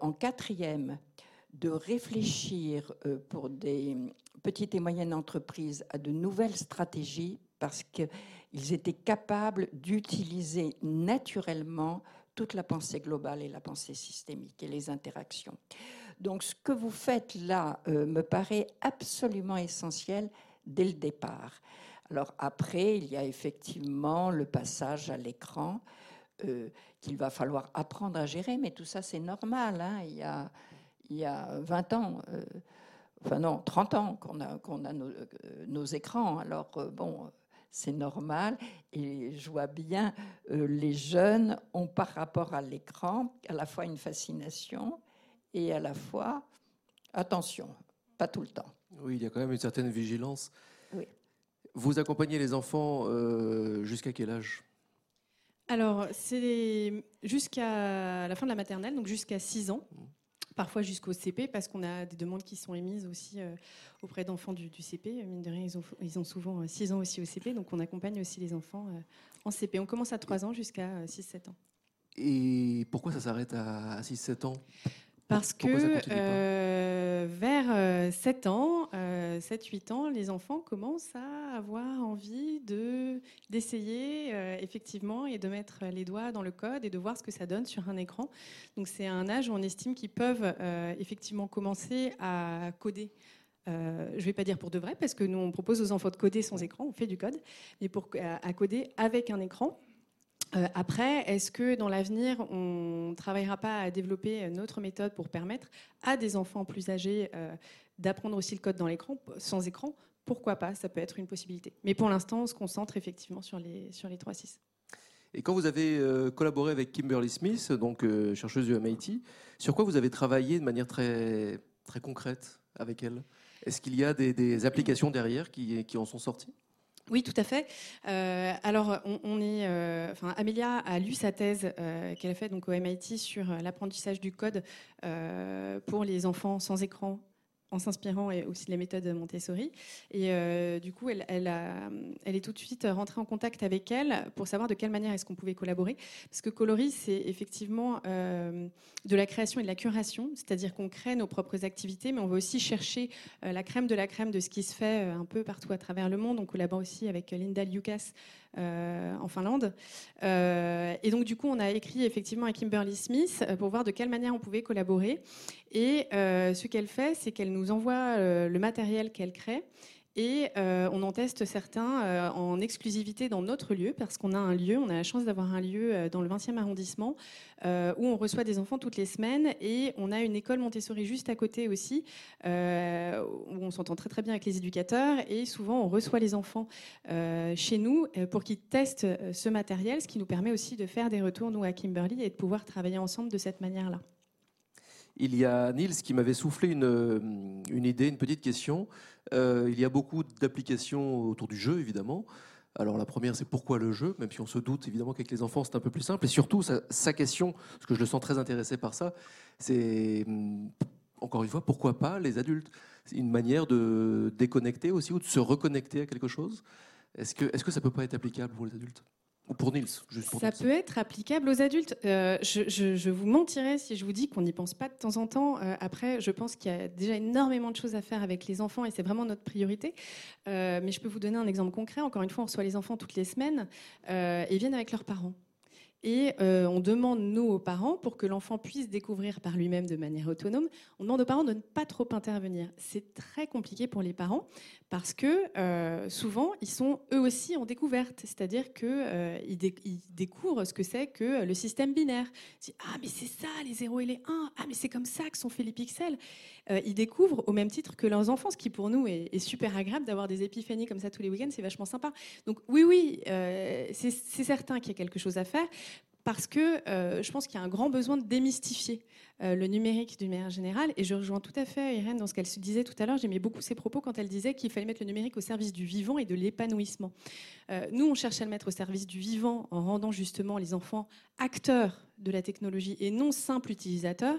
en quatrième de réfléchir euh, pour des petites et moyennes entreprises à de nouvelles stratégies parce qu'ils étaient capables d'utiliser naturellement toute la pensée globale et la pensée systémique et les interactions. Donc ce que vous faites là euh, me paraît absolument essentiel dès le départ. Alors après, il y a effectivement le passage à l'écran. Euh, qu'il va falloir apprendre à gérer, mais tout ça, c'est normal. Hein. Il, y a, il y a 20 ans, euh, enfin non, 30 ans qu'on a, qu'on a nos, euh, écrans. Alors, bon, c'est normal. Et je vois bien, les jeunes ont par rapport à l'écran à la fois une fascination et à la fois, attention, pas tout le temps. Oui, il y a quand même une certaine vigilance. Oui. Vous accompagnez les enfants jusqu'à quel âge? Alors, c'est jusqu'à la fin de la maternelle, donc jusqu'à 6 ans, parfois jusqu'au CP, parce qu'on a des demandes qui sont émises aussi euh, auprès d'enfants du, CP. Mine de rien, ils ont, souvent 6 euh, ans aussi au CP, donc on accompagne aussi les enfants euh, en CP. On commence à 3 ans jusqu'à 6-7 ans. Et pourquoi ça s'arrête à 6-7 ans? Parce que euh, vers 7 euh, ans, 7-8 euh, ans, les enfants commencent à avoir envie de, d'essayer effectivement et de mettre les doigts dans le code et de voir ce que ça donne sur un écran. Donc c'est un âge où on estime qu'ils peuvent effectivement commencer à coder. je ne vais pas dire pour de vrai, parce que nous, on propose aux enfants de coder sans écran, on fait du code, mais pour, à, coder avec un écran. Euh, après, est-ce que dans l'avenir, on ne travaillera pas à développer une autre méthode pour permettre à des enfants plus âgés euh, d'apprendre aussi le code dans l'écran, sans écran? Pourquoi pas? Ça peut être une possibilité. Mais pour l'instant, on se concentre effectivement sur les, sur les 3-6. Et quand vous avez euh, collaboré avec Kimberly Smith, donc euh, chercheuse du MIT, sur quoi vous avez travaillé de manière très, très concrète avec elle? Est-ce qu'il y a des, des applications derrière qui, qui en sont sorties? Oui, tout à fait. Euh, alors, on, est, euh, Amélia a lu sa thèse euh, qu'elle a faite donc au MIT sur l'apprentissage du code pour les enfants sans écran en s'inspirant aussi de la méthode Montessori. Et euh, du coup, elle, est tout de suite rentrée en contact avec elle pour savoir de quelle manière est-ce qu'on pouvait collaborer. Parce que Coloris, c'est effectivement euh, de la création et de la curation, c'est-à-dire qu'on crée nos propres activités, mais on va aussi chercher euh, la crème de la crème de ce qui se fait un peu partout à travers le monde. On collabore aussi avec Linda Lukas euh, en Finlande. Euh, et donc, du coup, on a écrit effectivement à Kimberly Smith euh, pour voir de quelle manière on pouvait collaborer. Et ce qu'elle fait, c'est qu'elle nous envoie le matériel qu'elle crée. Et euh, on en teste certains euh, en exclusivité dans notre lieu, parce qu'on a un lieu, on a la chance d'avoir un lieu euh, dans le 20e arrondissement, où on reçoit des enfants toutes les semaines, et on a une école Montessori juste à côté aussi, où on s'entend très très bien avec les éducateurs, et souvent on reçoit les enfants chez nous pour qu'ils testent ce matériel, ce qui nous permet aussi de faire des retours, nous, à Kimberly, et de pouvoir travailler ensemble de cette manière-là. Il y a Niels qui m'avait soufflé une, une idée, une petite question. Euh, il y a beaucoup d'applications autour du jeu, évidemment. Alors la première, c'est pourquoi le jeu, même si on se doute évidemment qu'avec les enfants, c'est un peu plus simple. Et surtout, sa, sa question, parce que je le sens très intéressé par ça, c'est, hum, encore une fois, pourquoi pas les adultes? C'est une manière de déconnecter aussi ou de se reconnecter à quelque chose? Est-ce que, est-ce que ça peut pas être applicable pour les adultes? Ou pour Niels, juste pour Ça peut être applicable aux adultes. Euh, je, je- je vous mentirais si je vous dis qu'on n'y pense pas de temps en temps. Euh, après, je pense qu'il y a déjà énormément de choses à faire avec les enfants et c'est vraiment notre priorité. Euh, mais je peux vous donner un exemple concret. Encore une fois, on reçoit les enfants toutes les semaines et ils viennent avec leurs parents. Et euh, on demande, nous, aux parents, pour que l'enfant puisse découvrir par lui-même de manière autonome, on demande aux parents de ne pas trop intervenir. C'est très compliqué pour les parents parce que euh, souvent, ils sont eux aussi en découverte. C'est-à-dire qu'ils euh, découvrent ce que c'est que le système binaire. Ils disent, ah, mais c'est ça, les 0 et les 1. Ah, mais c'est comme ça que sont faits les pixels. Euh, ils découvrent au même titre que leurs enfants, ce qui pour nous est, super agréable d'avoir des épiphanies comme ça tous les week-ends. C'est vachement sympa. Donc oui, oui, euh, c'est certain qu'il y a quelque chose à faire parce que euh, je pense qu'il y a un grand besoin de démystifier euh, le numérique d'une manière générale. Et je rejoins tout à fait Irène dans ce qu'elle se disait tout à l'heure. J'aimais beaucoup ses propos quand elle disait qu'il fallait mettre le numérique au service du vivant et de l'épanouissement. Euh, nous, on cherche à le mettre au service du vivant en rendant justement les enfants acteurs de la technologie et non simples utilisateurs.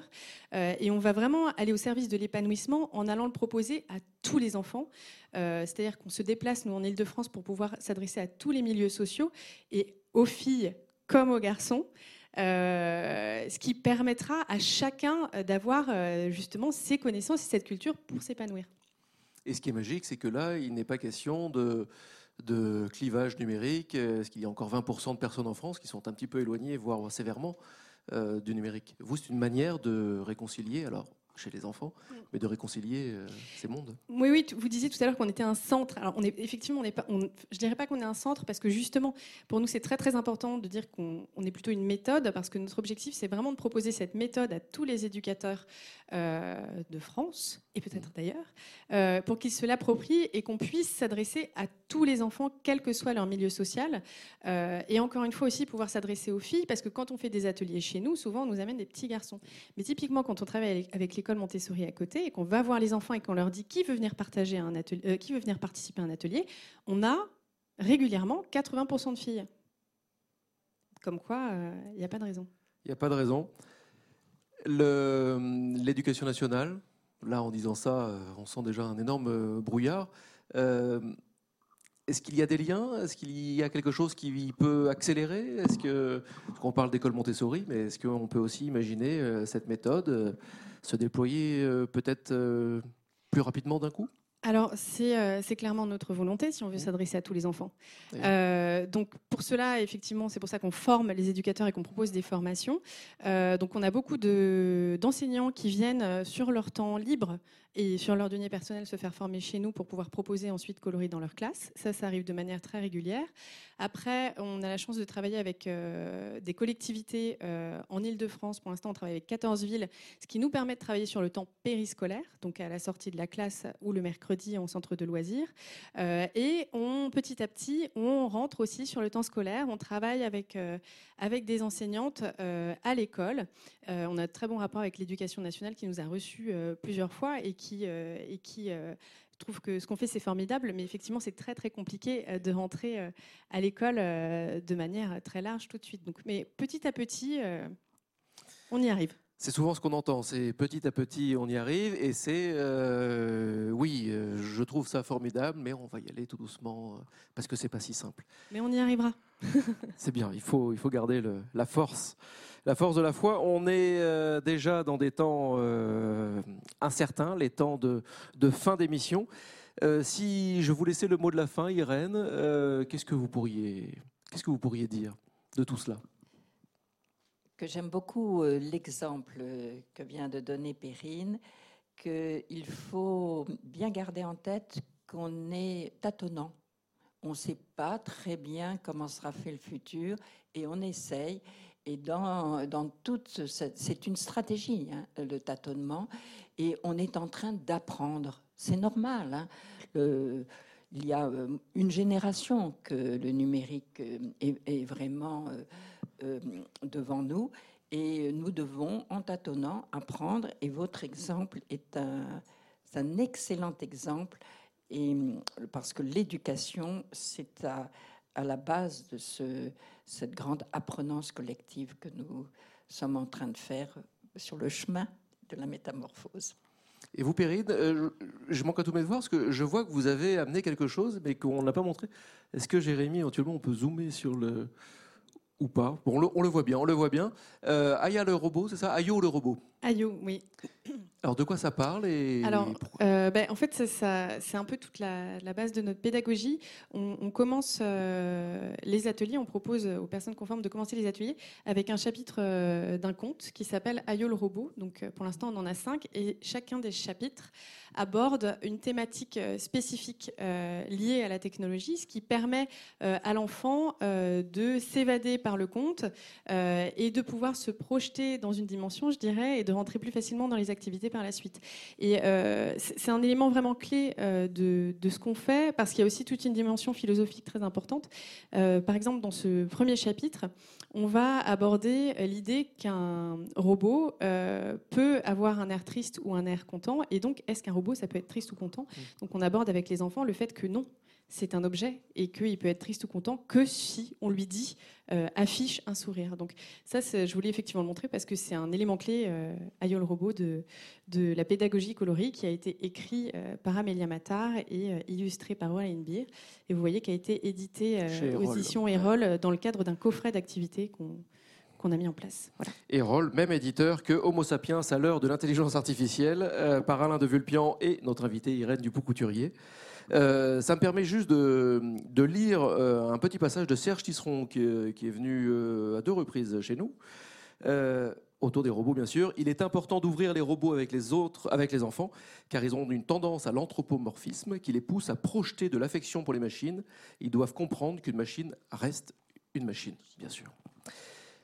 Et on va vraiment aller au service de l'épanouissement en allant le proposer à tous les enfants. C'est-à-dire qu'on se déplace, nous, en Ile-de-France, pour pouvoir s'adresser à tous les milieux sociaux et aux filles comme aux garçons. euh, ce qui permettra à chacun euh, d'avoir euh, justement ces connaissances et cette culture pour s'épanouir. Et ce qui est magique, c'est que là, il n'est pas question de, de clivage numérique. Est-ce qu'il y a encore 20% de personnes en France qui sont un petit peu éloignées, voire sévèrement, du numérique Vous, c'est une manière de réconcilier, alors chez les enfants, mais de réconcilier euh, ces mondes. Oui, oui, vous disiez tout à l'heure qu'on était un centre. Alors, on est effectivement, on n'est pas, on, je dirais pas qu'on est un centre parce que justement, pour nous, c'est très très important de dire qu'on on est plutôt une méthode parce que notre objectif, c'est vraiment de proposer cette méthode à tous les éducateurs euh, de France et peut-être d'ailleurs, euh, pour qu'ils se l'approprient et qu'on puisse s'adresser à tous les enfants, quel que soit leur milieu social. Euh, et encore une fois aussi pouvoir s'adresser aux filles parce que quand on fait des ateliers chez nous, souvent on nous amène des petits garçons. Mais typiquement, quand on travaille avec- l'école Montessori à côté et qu'on va voir les enfants et qu'on leur dit qui veut venir partager un atelier, euh, qui veut venir participer à un atelier, on a régulièrement 80% de filles. Comme quoi, euh, il n'y a pas de raison. Il n'y a pas de raison. Le- L'éducation nationale, là, en disant ça, euh, on sent déjà un énorme euh, brouillard. Euh, Est-ce qu'il y a des liens? Est-ce qu'il y a quelque chose qui peut accélérer? Est-ce qu'on parle d'école Montessori, mais est-ce qu'on peut aussi imaginer cette méthode se déployer peut-être plus rapidement d'un coup? Alors, c'est euh, c'est clairement notre volonté si on veut Mmh. s'adresser à tous les enfants. Euh, donc, pour cela, effectivement, c'est pour ça qu'on forme les éducateurs et qu'on propose des formations. Euh, donc, on a beaucoup de- d'enseignants qui viennent sur leur temps libre et sur leur denier personnel se faire former chez nous pour pouvoir proposer ensuite coloris dans leur classe. Ça, ça arrive de manière très régulière. Après, on a la chance de travailler avec des collectivités en Ile-de-France. Pour l'instant, on travaille avec 14 villes, ce qui nous permet de travailler sur le temps périscolaire, donc à la sortie de la classe ou le mercredi en centre de loisirs. Euh, et on, petit à petit, on rentre aussi sur le temps scolaire. On travaille avec, euh, avec des enseignantes euh, à l'école. On a de très bons rapports avec l'éducation nationale qui nous a reçus plusieurs fois et qui, et qui trouve que ce qu'on fait, c'est formidable. Mais effectivement, c'est très, très compliqué de rentrer à l'école de manière très large tout de suite. Donc, mais petit à petit, on y arrive. C'est souvent ce qu'on entend, c'est petit à petit on y arrive et c'est euh, oui, euh, je trouve ça formidable, mais on va y aller tout doucement euh, parce que c'est pas si simple. Mais on y arrivera. (laughs) C'est bien, il faut, il faut garder le- la force. La force de la foi. On est euh, déjà dans des temps euh, incertains, les temps de, de fin d'émission. Si je vous laissais le mot de la fin, Irène, qu'est-ce que vous pourriez, qu'est-ce que vous pourriez dire de tout cela? Que j'aime beaucoup euh, l'exemple euh, que vient de donner Perrine, qu'il faut bien garder en tête qu'on est tâtonnant. On ne sait pas très bien comment sera fait le futur et on essaye. Et dans, dans toute c'est une stratégie, hein, le tâtonnement, et on est en train d'apprendre. C'est normal. hein. Il y a euh, une génération que le numérique est vraiment euh, devant nous et nous devons, en tâtonnant, apprendre. Et votre exemple est un, excellent exemple et, parce que l'éducation, c'est à, la base de ce, cette grande apprenance collective que nous sommes en train de faire sur le chemin de la métamorphose. Et vous, Perrine, euh, je manque à tous mes devoirs parce que je vois que vous avez amené quelque chose, mais qu'on n'a pas montré. Est-ce que Jérémy, éventuellement, on peut zoomer sur le ou pas Bon, on le, on le voit bien, on le voit bien. Euh, Aya le robot, c'est ça? Ayo le robot. Ayo, oui. Alors, de quoi ça parle et Alors, euh, ben, en fait, ça- ça- c'est un peu toute la, la base de notre pédagogie. On, on commence euh, les ateliers, on propose aux personnes conformes de commencer les ateliers avec un chapitre euh, d'un conte qui s'appelle Ayo le robot. Donc, pour l'instant, on en a cinq et chacun des chapitres aborde une thématique spécifique liée à la technologie, ce qui permet à l'enfant de s'évader par le conte et de pouvoir se projeter dans une dimension, je dirais, et de rentrer plus facilement dans les activités par la suite. Et euh, c'est un élément vraiment clé euh, de, de ce qu'on fait, parce qu'il y a aussi toute une dimension philosophique très importante. Euh, par exemple, dans ce premier chapitre, on va aborder l'idée qu'un robot peut avoir un air triste ou un air content, et donc est-ce qu'un robot, ça peut être triste ou content? Donc on aborde avec les enfants le fait que non, c'est un objet et qu'il peut être triste ou content que si on lui dit euh, affiche un sourire. Donc ça, je voulais effectivement le montrer parce que c'est un élément clé, euh, Ayo le robot, de, de la pédagogie colorie qui a été écrit euh, par Amélia Matar et euh, illustré par Wayne Beer. Et vous voyez qui a été édité aux éditions Erol dans le cadre d'un coffret d'activités qu'on qu'on a mis en place. Voilà. Erol, même éditeur que Homo sapiens à l'heure de l'intelligence artificielle, euh, par Alain de Vulpian et notre invité Irène Dupont-Couturier. Euh, ça me permet juste de, lire euh, un petit passage de Serge Tisseron qui, est- qui est venu euh, à deux reprises chez nous. Euh, autour des robots, bien sûr. Il est important d'ouvrir les robots avec les autres, avec les enfants, car ils ont une tendance à l'anthropomorphisme qui les pousse à projeter de l'affection pour les machines. Ils doivent comprendre qu'une machine reste une machine, bien sûr.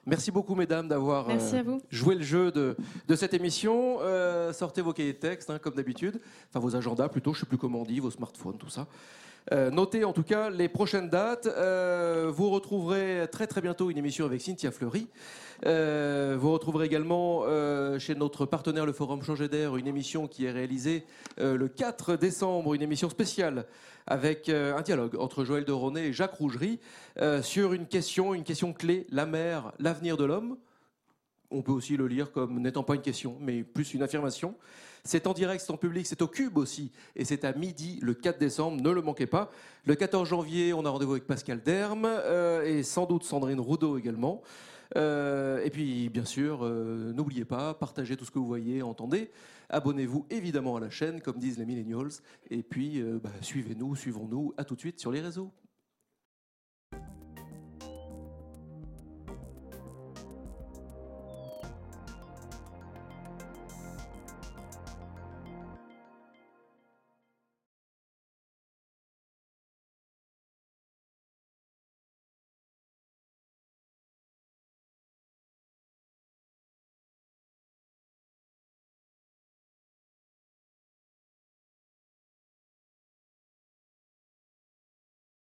Merci beaucoup, mesdames, d'avoir euh, joué le jeu de, de cette émission. Euh, sortez vos cahiers de texte, hein, comme d'habitude. Enfin, vos agendas plutôt, je ne sais plus comment on dit, vos smartphones, tout ça. Euh, notez en tout cas les prochaines dates. Euh, vous retrouverez très très bientôt une émission avec Cynthia Fleury. Euh, vous retrouverez également chez notre partenaire le Forum Changer d'air une émission qui est réalisée le 4 décembre, une émission spéciale avec un dialogue entre Joël de Ronet et Jacques Rougerie sur une question, une question clé, la mer, l'avenir de l'homme. On peut aussi le lire comme n'étant pas une question, mais plus une affirmation. C'est en direct, c'est en public, c'est au Cube aussi. Et c'est à midi le 4 décembre, ne le manquez pas. Le 14 janvier, on a rendez-vous avec Pascal Derme euh, et sans doute Sandrine Roudot également. Euh, et puis, bien sûr, euh, n'oubliez pas, partagez tout ce que vous voyez, entendez. Abonnez-vous évidemment à la chaîne, comme disent les millennials. Et puis, bah, suivez-nous, suivons-nous. À tout de suite sur les réseaux.